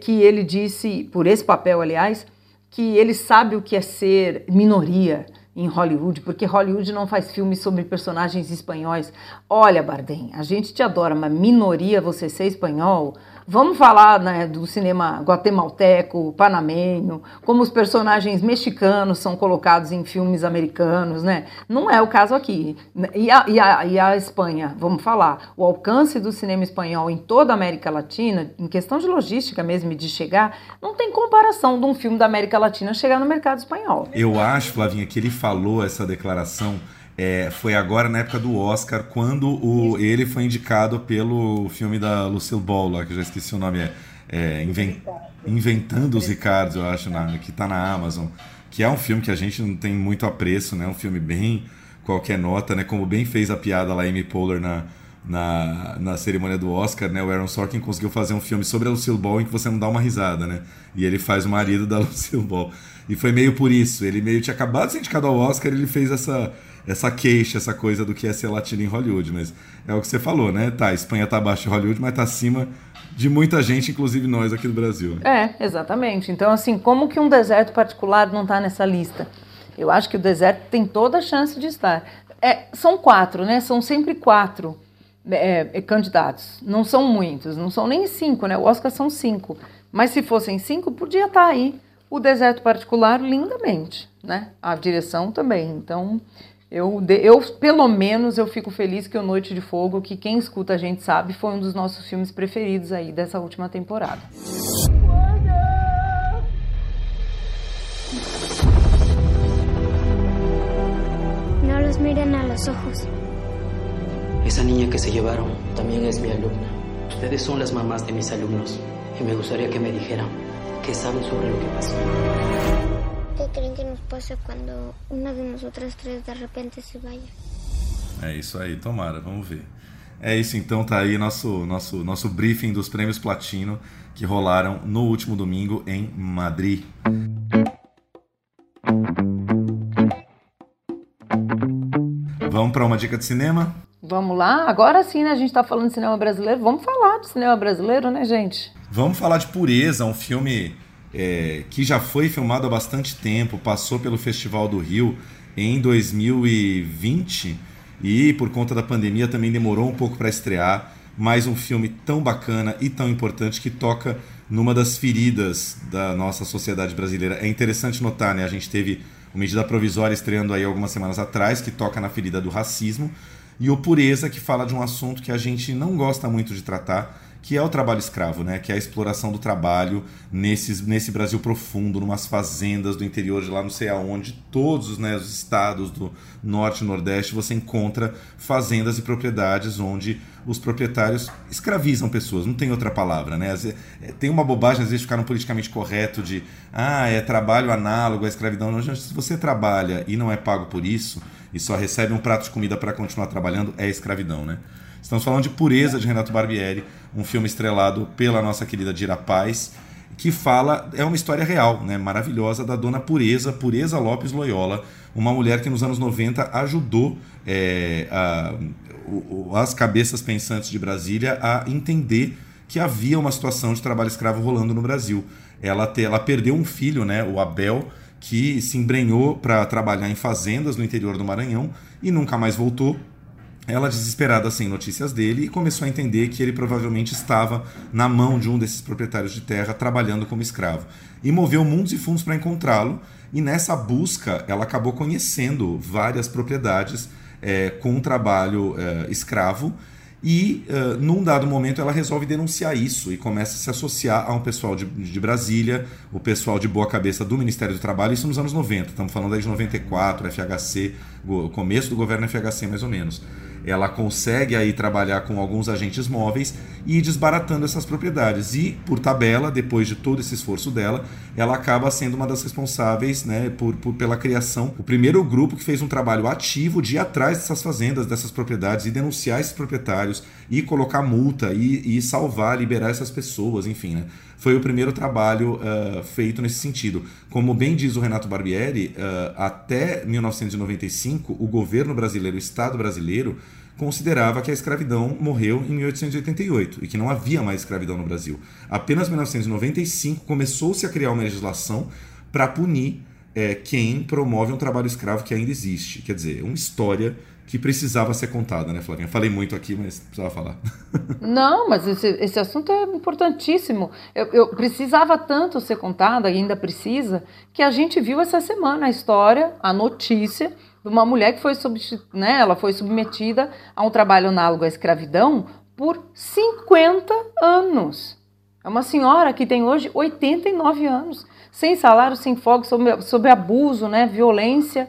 que ele disse, por esse papel, aliás, que ele sabe o que é ser minoria em Hollywood, porque Hollywood não faz filmes sobre personagens espanhóis. Olha, Bardem, a gente te adora, mas minoria você ser espanhol, Vamos falar né, do cinema guatemalteco, panamenho, como os personagens mexicanos são colocados em filmes americanos, né? Não é o caso aqui. E a, e a, e a Espanha, vamos falar, o alcance do cinema espanhol em toda a América Latina, em questão de logística mesmo de chegar, não tem comparação de um filme da América Latina chegar no mercado espanhol. Eu acho, Flavinha, que ele falou essa declaração é, foi agora na época do Oscar, quando o, ele foi indicado pelo filme da Lucille Ball, lá, que eu já esqueci o nome, é, é Inven, Inventando os Ricardos, eu acho, na, que está na Amazon, que é um filme que a gente não tem muito apreço, né? Um filme bem qualquer nota, né? Como bem fez a piada lá Amy Poehler na, na, na cerimônia do Oscar, né? O Aaron Sorkin conseguiu fazer um filme sobre a Lucille Ball em que você não dá uma risada, né? E ele faz o marido da Lucille Ball. E foi meio por isso. Ele meio tinha acabado de ser indicado ao Oscar, ele fez essa essa queixa, essa coisa do que é ser latino em Hollywood, mas é o que você falou, né? Tá, a Espanha tá abaixo de Hollywood, mas tá acima de muita gente, inclusive nós aqui do Brasil. É, exatamente. Então, assim, como que um deserto particular não está nessa lista? Eu acho que o deserto tem toda a chance de estar. É, são quatro, né? São sempre quatro é, é candidatos. Não são muitos, não são nem cinco, né? O Oscar são cinco. Mas se fossem cinco, podia estar tá aí o deserto particular lindamente, né? A direção também. Então, eu, eu, pelo menos, eu fico feliz que o Noite de Fogo, que quem escuta a gente sabe, foi um dos nossos filmes preferidos aí dessa última temporada. No los miren a los ojos. Esa niña que se llevaron también es mi alumna. Ustedes son las mamás de mis alumnos y me gustaría que me dijeran qué saben sobre lo que pasó. ¿Qué creen que nos pasa quando uma de nosotras três de repente se vaya? É isso aí, tomara, vamos ver. É isso então, tá aí nosso, nosso, nosso briefing dos prêmios Platino que rolaram no último domingo em Madrid. Vamos para uma dica de cinema? Vamos lá, agora sim, né? A gente está falando de cinema brasileiro. Vamos falar do cinema brasileiro, né, gente? Vamos falar de Pureza, um filme é, que já foi filmado há bastante tempo, passou pelo Festival do Rio em 2020 e por conta da pandemia também demorou um pouco para estrear. Mais um filme tão bacana e tão importante que toca numa das feridas da nossa sociedade brasileira. É interessante notar, né? A gente teve uma medida provisória estreando aí algumas semanas atrás que toca na ferida do racismo e o Pureza que fala de um assunto que a gente não gosta muito de tratar, que é o trabalho escravo, né? Que é a exploração do trabalho nesses, nesse Brasil profundo, numas fazendas do interior de lá não sei aonde, todos né, os estados do norte e nordeste, você encontra fazendas e propriedades onde os proprietários escravizam pessoas, não tem outra palavra, né? É, tem uma bobagem, às vezes, ficar no politicamente correto de ah, é trabalho análogo à escravidão. Não, se você trabalha e não é pago por isso, e só recebe um prato de comida para continuar trabalhando, é escravidão, né? Estamos falando de Pureza de Renato Barbieri, um filme estrelado pela nossa querida Dira Paz que fala, é uma história real, né, maravilhosa, da dona Pureza, Pureza Lopes Loyola, uma mulher que nos anos 90 ajudou é, a, as cabeças pensantes de Brasília a entender que havia uma situação de trabalho escravo rolando no Brasil. Ela, te, ela perdeu um filho, né, o Abel, que se embrenhou para trabalhar em fazendas no interior do Maranhão e nunca mais voltou. Ela, desesperada sem notícias dele, começou a entender que ele provavelmente estava na mão de um desses proprietários de terra trabalhando como escravo. E moveu mundos e fundos para encontrá-lo. E nessa busca, ela acabou conhecendo várias propriedades é, com trabalho é, escravo e, uh, num dado momento, ela resolve denunciar isso e começa a se associar a um pessoal de, de Brasília, o pessoal de boa cabeça do Ministério do Trabalho, isso nos anos 90, estamos falando aí de 94, FHC, começo do governo FHC mais ou menos ela consegue aí trabalhar com alguns agentes móveis e ir desbaratando essas propriedades. E, por tabela, depois de todo esse esforço dela, ela acaba sendo uma das responsáveis né, por, por, pela criação, o primeiro grupo que fez um trabalho ativo de ir atrás dessas fazendas, dessas propriedades e denunciar esses proprietários e colocar multa e, e salvar, liberar essas pessoas, enfim, né? Foi o primeiro trabalho uh, feito nesse sentido. Como bem diz o Renato Barbieri, uh, até 1995, o governo brasileiro, o Estado brasileiro, considerava que a escravidão morreu em 1888 e que não havia mais escravidão no Brasil. Apenas em 1995 começou-se a criar uma legislação para punir é, quem promove um trabalho escravo que ainda existe. Quer dizer, uma história que precisava ser contada, né, Flavinha? Falei muito aqui, mas precisava falar. Não, mas esse, esse assunto é importantíssimo. Eu, eu, precisava tanto ser contada, ainda precisa, que a gente viu essa semana a história, a notícia de uma mulher que foi, né, ela foi submetida a um trabalho análogo à escravidão por 50 anos. É uma senhora que tem hoje 89 anos, sem salário, sem folga, sob, sob abuso, né, violência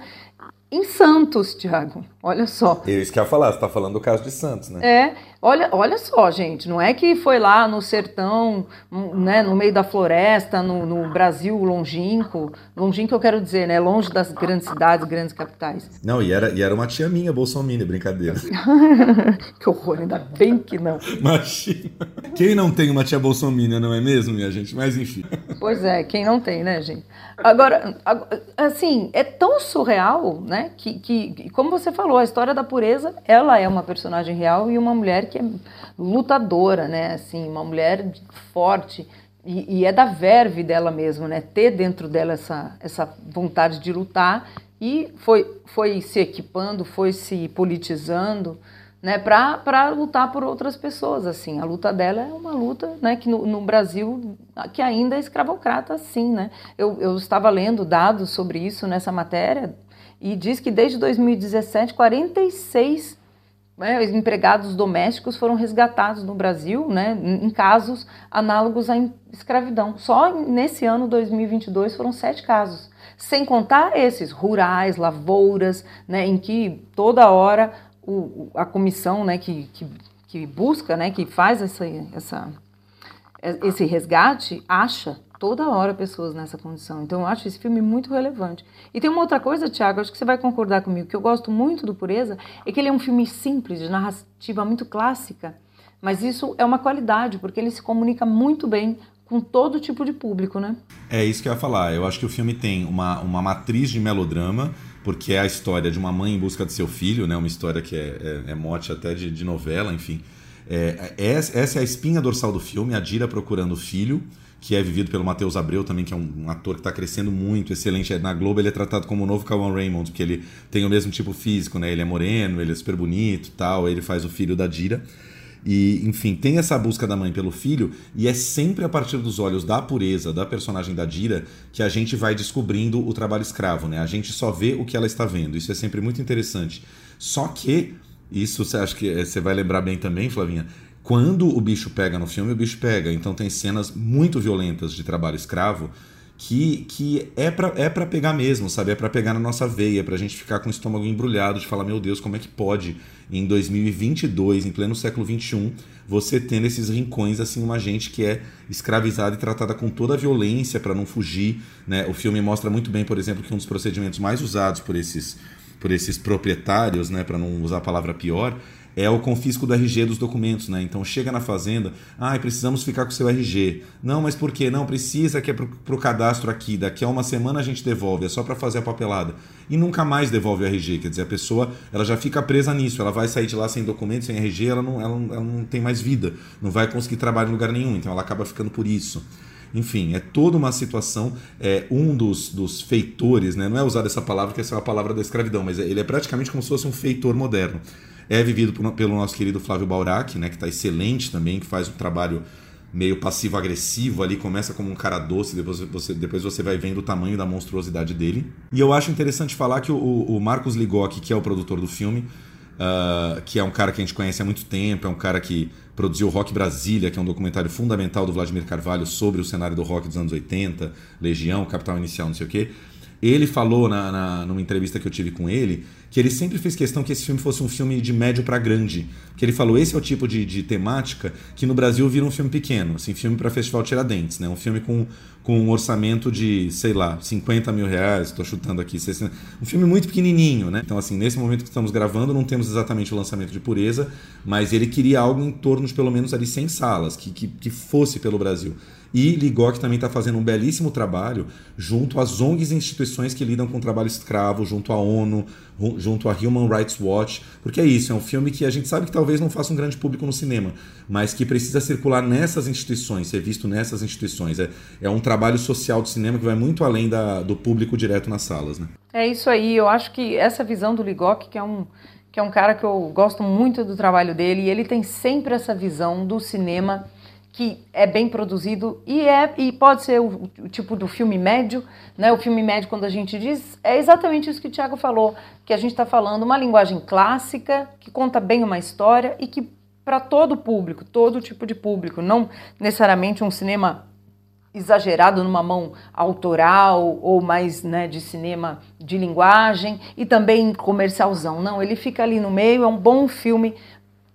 em Santos, Tiago. Olha só. Eu isso que ia falar, você está falando do caso de Santos, né? É, olha, olha só, gente, não é que foi lá no sertão, né, no meio da floresta, no, no Brasil longínquo, longínquo eu quero dizer, né, longe das grandes cidades, grandes capitais. Não, e era, e era uma tia minha, Bolsonaro, brincadeira. que horror, ainda bem que não. Imagina. Quem não tem uma tia Bolsonaro, não é mesmo, minha gente? Mas enfim. Pois é, quem não tem, né, gente? Agora, assim, é tão surreal, né, que, que como você falou, falou, a história da pureza, ela é uma personagem real e uma mulher que é lutadora, né? Assim, uma mulher forte e, e é da verve dela mesma, né? Ter dentro dela essa, essa vontade de lutar e foi, foi se equipando, foi se politizando, né? Para lutar por outras pessoas, assim. A luta dela é uma luta, né? Que no, no Brasil que ainda é escravocrata, sim, né? Eu, eu estava lendo dados sobre isso nessa matéria e diz que desde 2017, 46 né, empregados domésticos foram resgatados no Brasil, né, em casos análogos à escravidão. Só nesse ano 2022 foram sete casos, sem contar esses rurais, lavouras, né, em que toda hora o, a comissão né, que, que, que busca, né, que faz essa, essa, esse resgate, acha toda hora pessoas nessa condição. Então eu acho esse filme muito relevante. E tem uma outra coisa, Tiago, acho que você vai concordar comigo, que eu gosto muito do Pureza, é que ele é um filme simples, de narrativa muito clássica, mas isso é uma qualidade, porque ele se comunica muito bem com todo tipo de público, né? É isso que eu ia falar. Eu acho que o filme tem uma, uma matriz de melodrama, porque é a história de uma mãe em busca de seu filho, né? Uma história que é, é, é mote até de, de novela, enfim. É, é essa é a espinha dorsal do filme, a Dira procurando o filho que é vivido pelo Matheus Abreu também, que é um, ator que está crescendo muito, excelente. Na Globo ele é tratado como o novo Calvin Raymond, porque ele tem o mesmo tipo físico, né? Ele é moreno, ele é super bonito tal, ele faz o filho da Dira. E, enfim, tem essa busca da mãe pelo filho, e é sempre a partir dos olhos da pureza da personagem da Dira que a gente vai descobrindo o trabalho escravo, né? A gente só vê o que ela está vendo. Isso é sempre muito interessante. Só que, isso você acha que eh, você vai lembrar bem também, Flavinha, quando o bicho pega no filme, o bicho pega. Então tem cenas muito violentas de trabalho escravo que, que é para é pegar mesmo, sabe? É para pegar na nossa veia, pra gente ficar com o estômago embrulhado de falar, meu Deus, como é que pode em 2022, em pleno século 21, você tendo esses rincões assim, uma gente que é escravizada e tratada com toda a violência para não fugir, né? O filme mostra muito bem, por exemplo, que um dos procedimentos mais usados por esses por esses proprietários, né, para não usar a palavra pior, é o confisco do RG dos documentos, né? Então chega na fazenda, ah, precisamos ficar com o seu RG. Não, mas por quê? Não, precisa que é pro, pro cadastro aqui, daqui a uma semana a gente devolve, é só para fazer a papelada. E nunca mais devolve o RG, quer dizer, a pessoa ela já fica presa nisso, ela vai sair de lá sem documento, sem RG, ela não, ela ela não tem mais vida, não vai conseguir trabalho em lugar nenhum, então ela acaba ficando por isso. Enfim, é toda uma situação. É, um dos, dos feitores, né? não é usar essa palavra, que essa é uma palavra da escravidão, mas ele é praticamente como se fosse um feitor moderno é vivido por, pelo nosso querido Flávio Baurac, né, que está excelente também, que faz um trabalho meio passivo-agressivo ali, começa como um cara doce, depois você, depois você vai vendo o tamanho da monstruosidade dele. E eu acho interessante falar que o, o Marcos Ligoc, que é o produtor do filme, uh, que é um cara que a gente conhece há muito tempo, é um cara que produziu Rock Brasília, que é um documentário fundamental do Vladimir Carvalho sobre o cenário do rock dos anos 80, Legião, Capital Inicial, não sei o quê. Ele falou na, na, numa entrevista que eu tive com ele que ele sempre fez questão que esse filme fosse um filme de médio para grande. Que ele falou, esse é o tipo de, de temática que no Brasil vira um filme pequeno, assim, filme para festival Tiradentes, né? Um filme com, com um orçamento de, sei lá, 50 mil reais, estou chutando aqui, 60, um filme muito pequenininho, né? Então, assim, nesse momento que estamos gravando, não temos exatamente o lançamento de Pureza, mas ele queria algo em torno de pelo menos ali 100 salas, que, que, que fosse pelo Brasil. E Ligoc também está fazendo um belíssimo trabalho junto às ONGs e instituições que lidam com o trabalho escravo, junto à ONU, junto à Human Rights Watch, porque é isso, é um filme que a gente sabe que talvez não faça um grande público no cinema, mas que precisa circular nessas instituições, ser visto nessas instituições. É, é um trabalho social de cinema que vai muito além da, do público direto nas salas. Né? É isso aí, eu acho que essa visão do Ligoc, que é um que é um cara que eu gosto muito do trabalho dele, e ele tem sempre essa visão do cinema que é bem produzido e é e pode ser o, o, tipo do filme médio, né? O filme médio quando a gente diz é exatamente isso que o Tiago falou, que a gente está falando uma linguagem clássica que conta bem uma história e que para todo público, todo tipo de público, não necessariamente um cinema exagerado numa mão autoral ou mais né, de cinema de linguagem e também comercialzão. Não, ele fica ali no meio, é um bom filme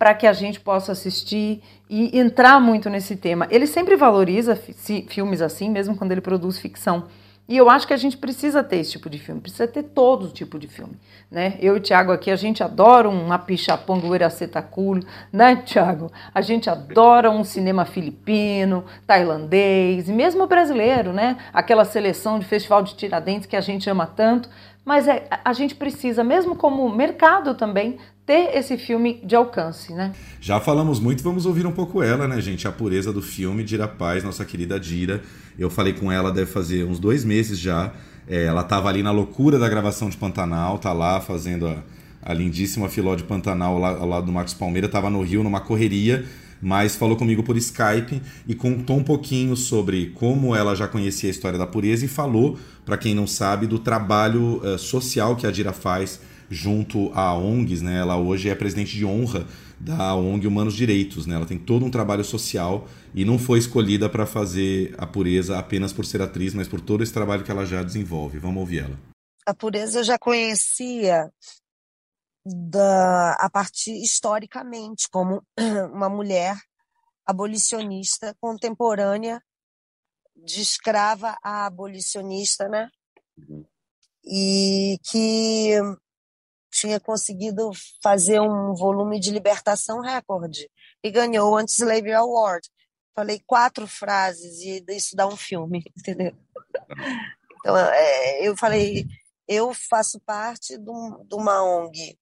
para que a gente possa assistir e entrar muito nesse tema. Ele sempre valoriza filmes assim, mesmo quando ele produz ficção. E eu acho que a gente precisa ter esse tipo de filme, precisa ter todo tipo de filme, né? Eu e o Thiago aqui, a gente adora um apichapong ueracetaculo, né, Thiago? A gente adora um cinema filipino, tailandês, e mesmo brasileiro, né? Aquela seleção de festival de Tiradentes que a gente ama tanto, mas é, a gente precisa, mesmo como mercado também, ter esse filme de alcance, né? Já falamos muito, vamos ouvir um pouco ela, né, gente? A pureza do filme, Dira Paz, nossa querida Dira. Eu falei com ela, deve fazer uns dois meses já. É, ela estava ali na loucura da gravação de Pantanal, tá lá fazendo a, a lindíssima filó de Pantanal lá, ao lado do Marcos Palmeira, estava no Rio numa correria, mas falou comigo por Skype e contou um pouquinho sobre como ela já conhecia a história da pureza e falou, para quem não sabe, do trabalho uh, social que a Dira faz junto a ONGs, né? Ela hoje é presidente de honra da ONG Humanos Direitos, né? Ela tem todo um trabalho social e não foi escolhida para fazer a pureza apenas por ser atriz, mas por todo esse trabalho que ela já desenvolve. Vamos ouvir ela. A pureza eu já conhecia da, a partir historicamente como uma mulher abolicionista contemporânea de escrava a abolicionista, né? Uhum. E que tinha conseguido fazer um volume de libertação recorde e ganhou o Anti-Slavery Award. Falei quatro frases e isso dá um filme, entendeu? Então, é, eu falei, eu faço parte de, um, de, uma ONG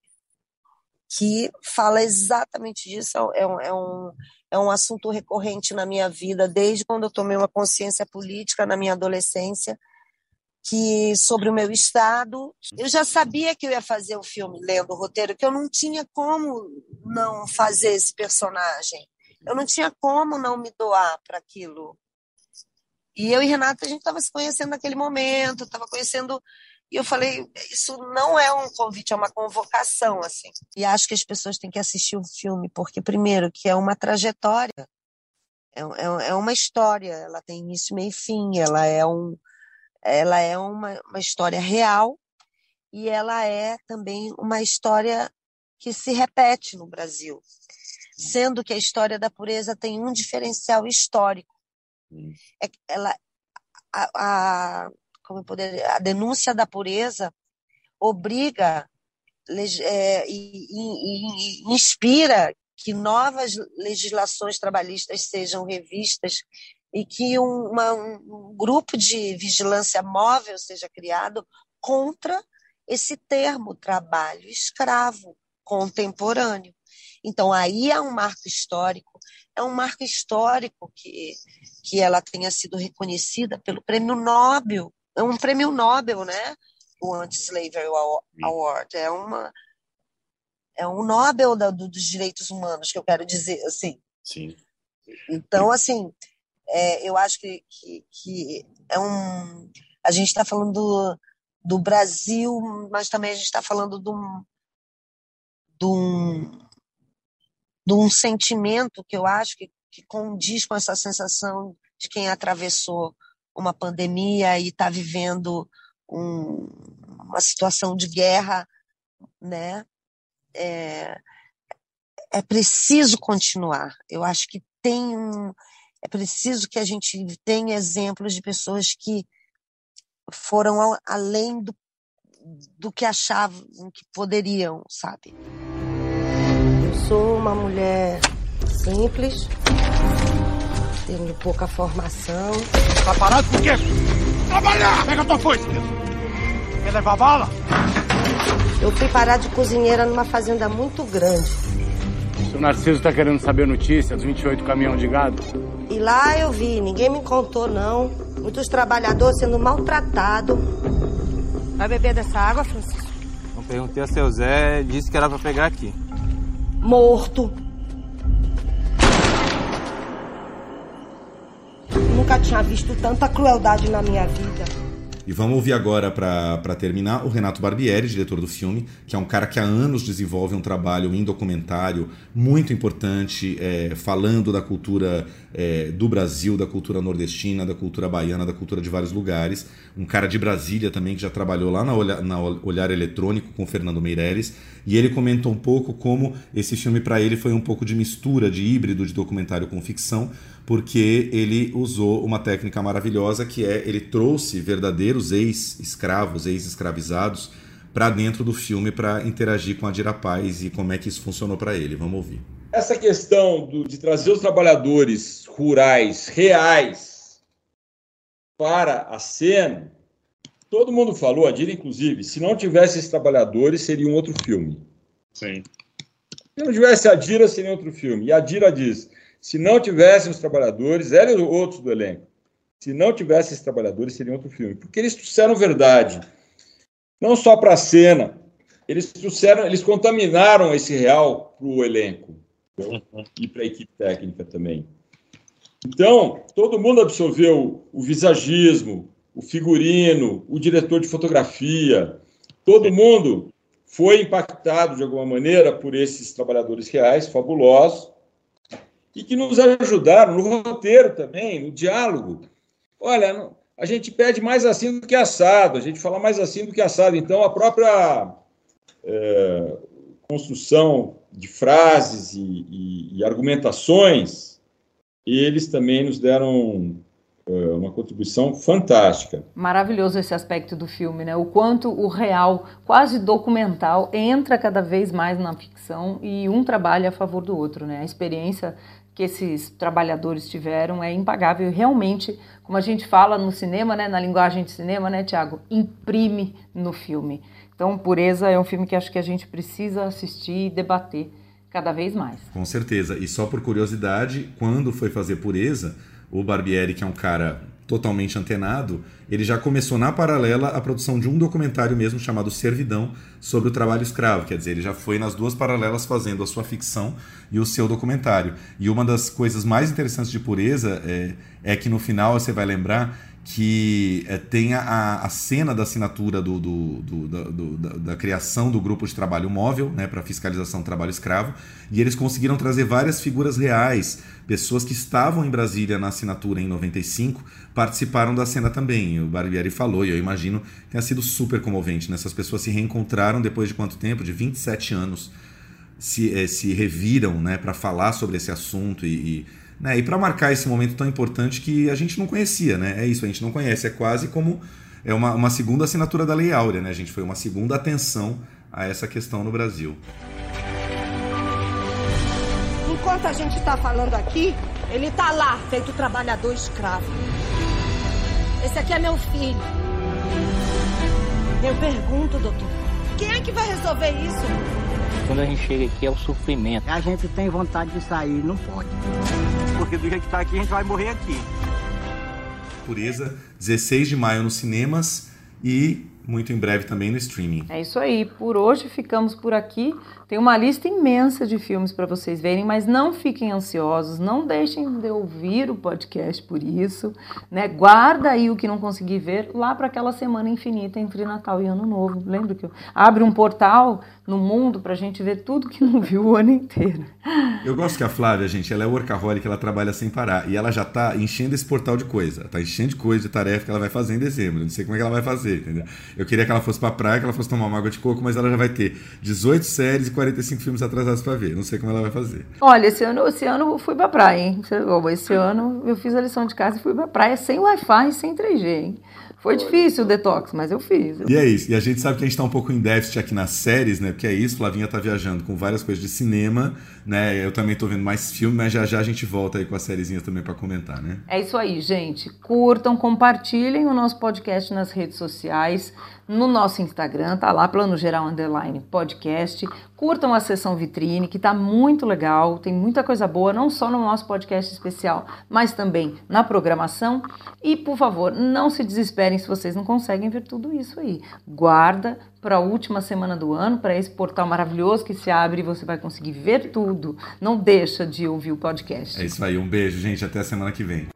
que fala exatamente disso, é, é um, é, um, é um assunto recorrente na minha vida, desde quando eu tomei uma consciência política na minha adolescência, que sobre o meu estado. Eu já sabia que eu ia fazer o filme lendo o roteiro, que eu não tinha como não fazer esse personagem. Eu não tinha como não me doar para aquilo. E eu e Renata, a gente estava se conhecendo naquele momento, estava conhecendo. E eu falei, isso não é um convite, é uma convocação, assim. E acho que as pessoas têm que assistir o filme, porque, primeiro, que é uma trajetória, é, é, é uma história, ela tem início, meio e fim, ela é um, ela é uma, uma história real e ela é também uma história que se repete no Brasil, sendo que a história da pureza tem um diferencial histórico. É, ela, a, a, como poder, a denúncia da pureza obriga é, e, e, e inspira que novas legislações trabalhistas sejam revistas e que um, uma, um grupo de vigilância móvel seja criado contra esse termo trabalho escravo contemporâneo. Então, aí é um marco histórico, é um marco histórico que, que ela tenha sido reconhecida pelo prêmio Nobel, é um prêmio Nobel, né? O Anti-Slavery Award. É, uma, é um Nobel da, dos direitos humanos, que eu quero dizer, assim. Sim. Então, assim, é, eu acho que, que, que, é um. A gente está falando do, do Brasil, mas também a gente está falando de um, de, um, de um sentimento que eu acho que, que condiz com essa sensação de quem atravessou uma pandemia e está vivendo um, uma situação de guerra, né? É, é preciso continuar. Eu acho que tem um, é preciso que a gente tenha exemplos de pessoas que foram além do, do que achavam que poderiam, sabe? Eu sou uma mulher simples, tenho pouca formação. Tá parado por quê? Trabalhar! Pega a tua foice! Quer levar bala? Eu fui parar de cozinheira numa fazenda muito grande. O seu Narciso tá querendo saber a notícia dos 28 caminhão de gado? E lá eu vi, ninguém me contou não. Muitos trabalhadores sendo maltratados. Vai beber dessa água, Francisco? Eu perguntei a seu Zé, disse que era para pegar aqui. Morto. Nunca tinha visto tanta crueldade na minha vida. E vamos ouvir agora, para terminar, o Renato Barbieri, diretor do filme, que é um cara que há anos desenvolve um trabalho em documentário muito importante, é, falando da cultura é, do Brasil, da cultura nordestina, da cultura baiana, da cultura de vários lugares. Um cara de Brasília também, que já trabalhou lá na, Olha, na Olhar Eletrônico com Fernando Meirelles. E ele comentou um pouco como esse filme, para ele, foi um pouco de mistura, de híbrido de documentário com ficção, porque ele usou uma técnica maravilhosa que é ele trouxe verdadeiros ex-escravos, ex-escravizados para dentro do filme para interagir com a Dira Paz e como é que isso funcionou para ele. Vamos ouvir. Essa questão do, de trazer os trabalhadores rurais reais para a cena, todo mundo falou, a Dira inclusive, se não tivesse esses trabalhadores seria um outro filme. Sim. Se não tivesse a Dira seria outro filme. E a Dira diz: se não tivessem os trabalhadores, ela e outros do elenco, se não tivessem esses trabalhadores, seria outro filme. Porque eles trouxeram verdade. Não só para a cena, eles trouxeram, eles contaminaram esse real para o elenco e para a equipe técnica também. Então, todo mundo absorveu o visagismo, o figurino, o diretor de fotografia, todo mundo foi impactado de alguma maneira por esses trabalhadores reais fabulosos e que nos ajudaram no roteiro também, no diálogo. Olha, a gente pede mais assim do que assado, a gente fala mais assim do que assado. Então, a própria é, construção de frases e, e, e, argumentações, eles também nos deram é, uma contribuição fantástica. Maravilhoso esse aspecto do filme, né? O quanto o real, quase documental, entra cada vez mais na ficção e um trabalha a favor do outro, né? A experiência que esses trabalhadores tiveram é impagável. E realmente, como a gente fala no cinema, né, na linguagem de cinema, né, Tiago, imprime no filme. Então, Pureza é um filme que acho que a gente precisa assistir e debater cada vez mais. Com certeza. E só por curiosidade, quando foi fazer Pureza, o Barbieri, que é um cara totalmente antenado, ele já começou na paralela a produção de um documentário mesmo chamado Servidão sobre o trabalho escravo. Quer dizer, ele já foi nas duas paralelas fazendo a sua ficção e o seu documentário. E uma das coisas mais interessantes de Pureza é, é que no final você vai lembrar que é, tem a, a cena da assinatura do, do, do, do da, da, criação do grupo de trabalho móvel né, para fiscalização do trabalho escravo, e eles conseguiram trazer várias figuras reais, pessoas que estavam em Brasília na assinatura em 95, participaram da cena também. O Barbieri falou, e eu imagino que tenha sido super comovente. Né? Essas pessoas se reencontraram depois de quanto tempo? De 27 anos. Se, eh, se reviram né, para falar sobre esse assunto e, e né? E para marcar esse momento tão importante que a gente não conhecia, né? É isso, a gente não conhece. É quase como é uma, uma segunda assinatura da Lei Áurea, né, gente? Foi uma segunda atenção a essa questão no Brasil. Enquanto a gente está falando aqui, ele está lá, feito trabalhador escravo. Esse aqui é meu filho. Eu pergunto, doutor, quem é que vai resolver isso? Quando a gente chega aqui é o sofrimento. A gente tem vontade de sair, não pode. Porque do jeito que está aqui, a gente vai morrer aqui. Pureza, 16 de maio nos cinemas e muito em breve também no streaming. É isso aí. Por hoje ficamos por aqui. Tem uma lista imensa de filmes para vocês verem, mas não fiquem ansiosos, não deixem de ouvir o podcast por isso, né? Guarda aí o que não conseguir ver lá para aquela semana infinita entre Natal e Ano Novo. Lembra que eu abre um portal no mundo para a gente ver tudo que não viu o ano inteiro. Eu gosto que a Flávia, gente, ela é workaholic, ela trabalha sem parar e ela já tá enchendo esse portal de coisa, tá enchendo de coisa, de tarefa que ela vai fazer em dezembro. Não sei como é que ela vai fazer, entendeu? Eu queria que ela fosse pra praia, que ela fosse tomar uma água de coco, mas ela já vai ter 18 séries e 45 filmes atrasados para ver. Não sei como ela vai fazer. Olha, esse ano, esse ano eu fui pra praia, hein? Esse ano eu fiz a lição de casa e fui pra praia sem Wi-Fi e sem 3G, hein? Foi difícil o detox, mas eu fiz. E é isso. E a gente sabe que a gente está um pouco em déficit aqui nas séries, né? Porque é isso, Flavinha tá viajando com várias coisas de cinema, né? Eu também tô vendo mais filme, mas já já a gente volta aí com as sériezinhas também para comentar, né? É isso aí, gente. Curtam, compartilhem o nosso podcast nas redes sociais no nosso Instagram, tá lá, Plano Geral Underline Podcast. Curtam a sessão vitrine, que tá muito legal, tem muita coisa boa, não só no nosso podcast especial, mas também na programação. E, por favor, não se desesperem se vocês não conseguem ver tudo isso aí. Guarda para a última semana do ano, para esse portal maravilhoso que se abre e você vai conseguir ver tudo. Não deixa de ouvir o podcast. É isso aí, um beijo, gente, até a semana que vem.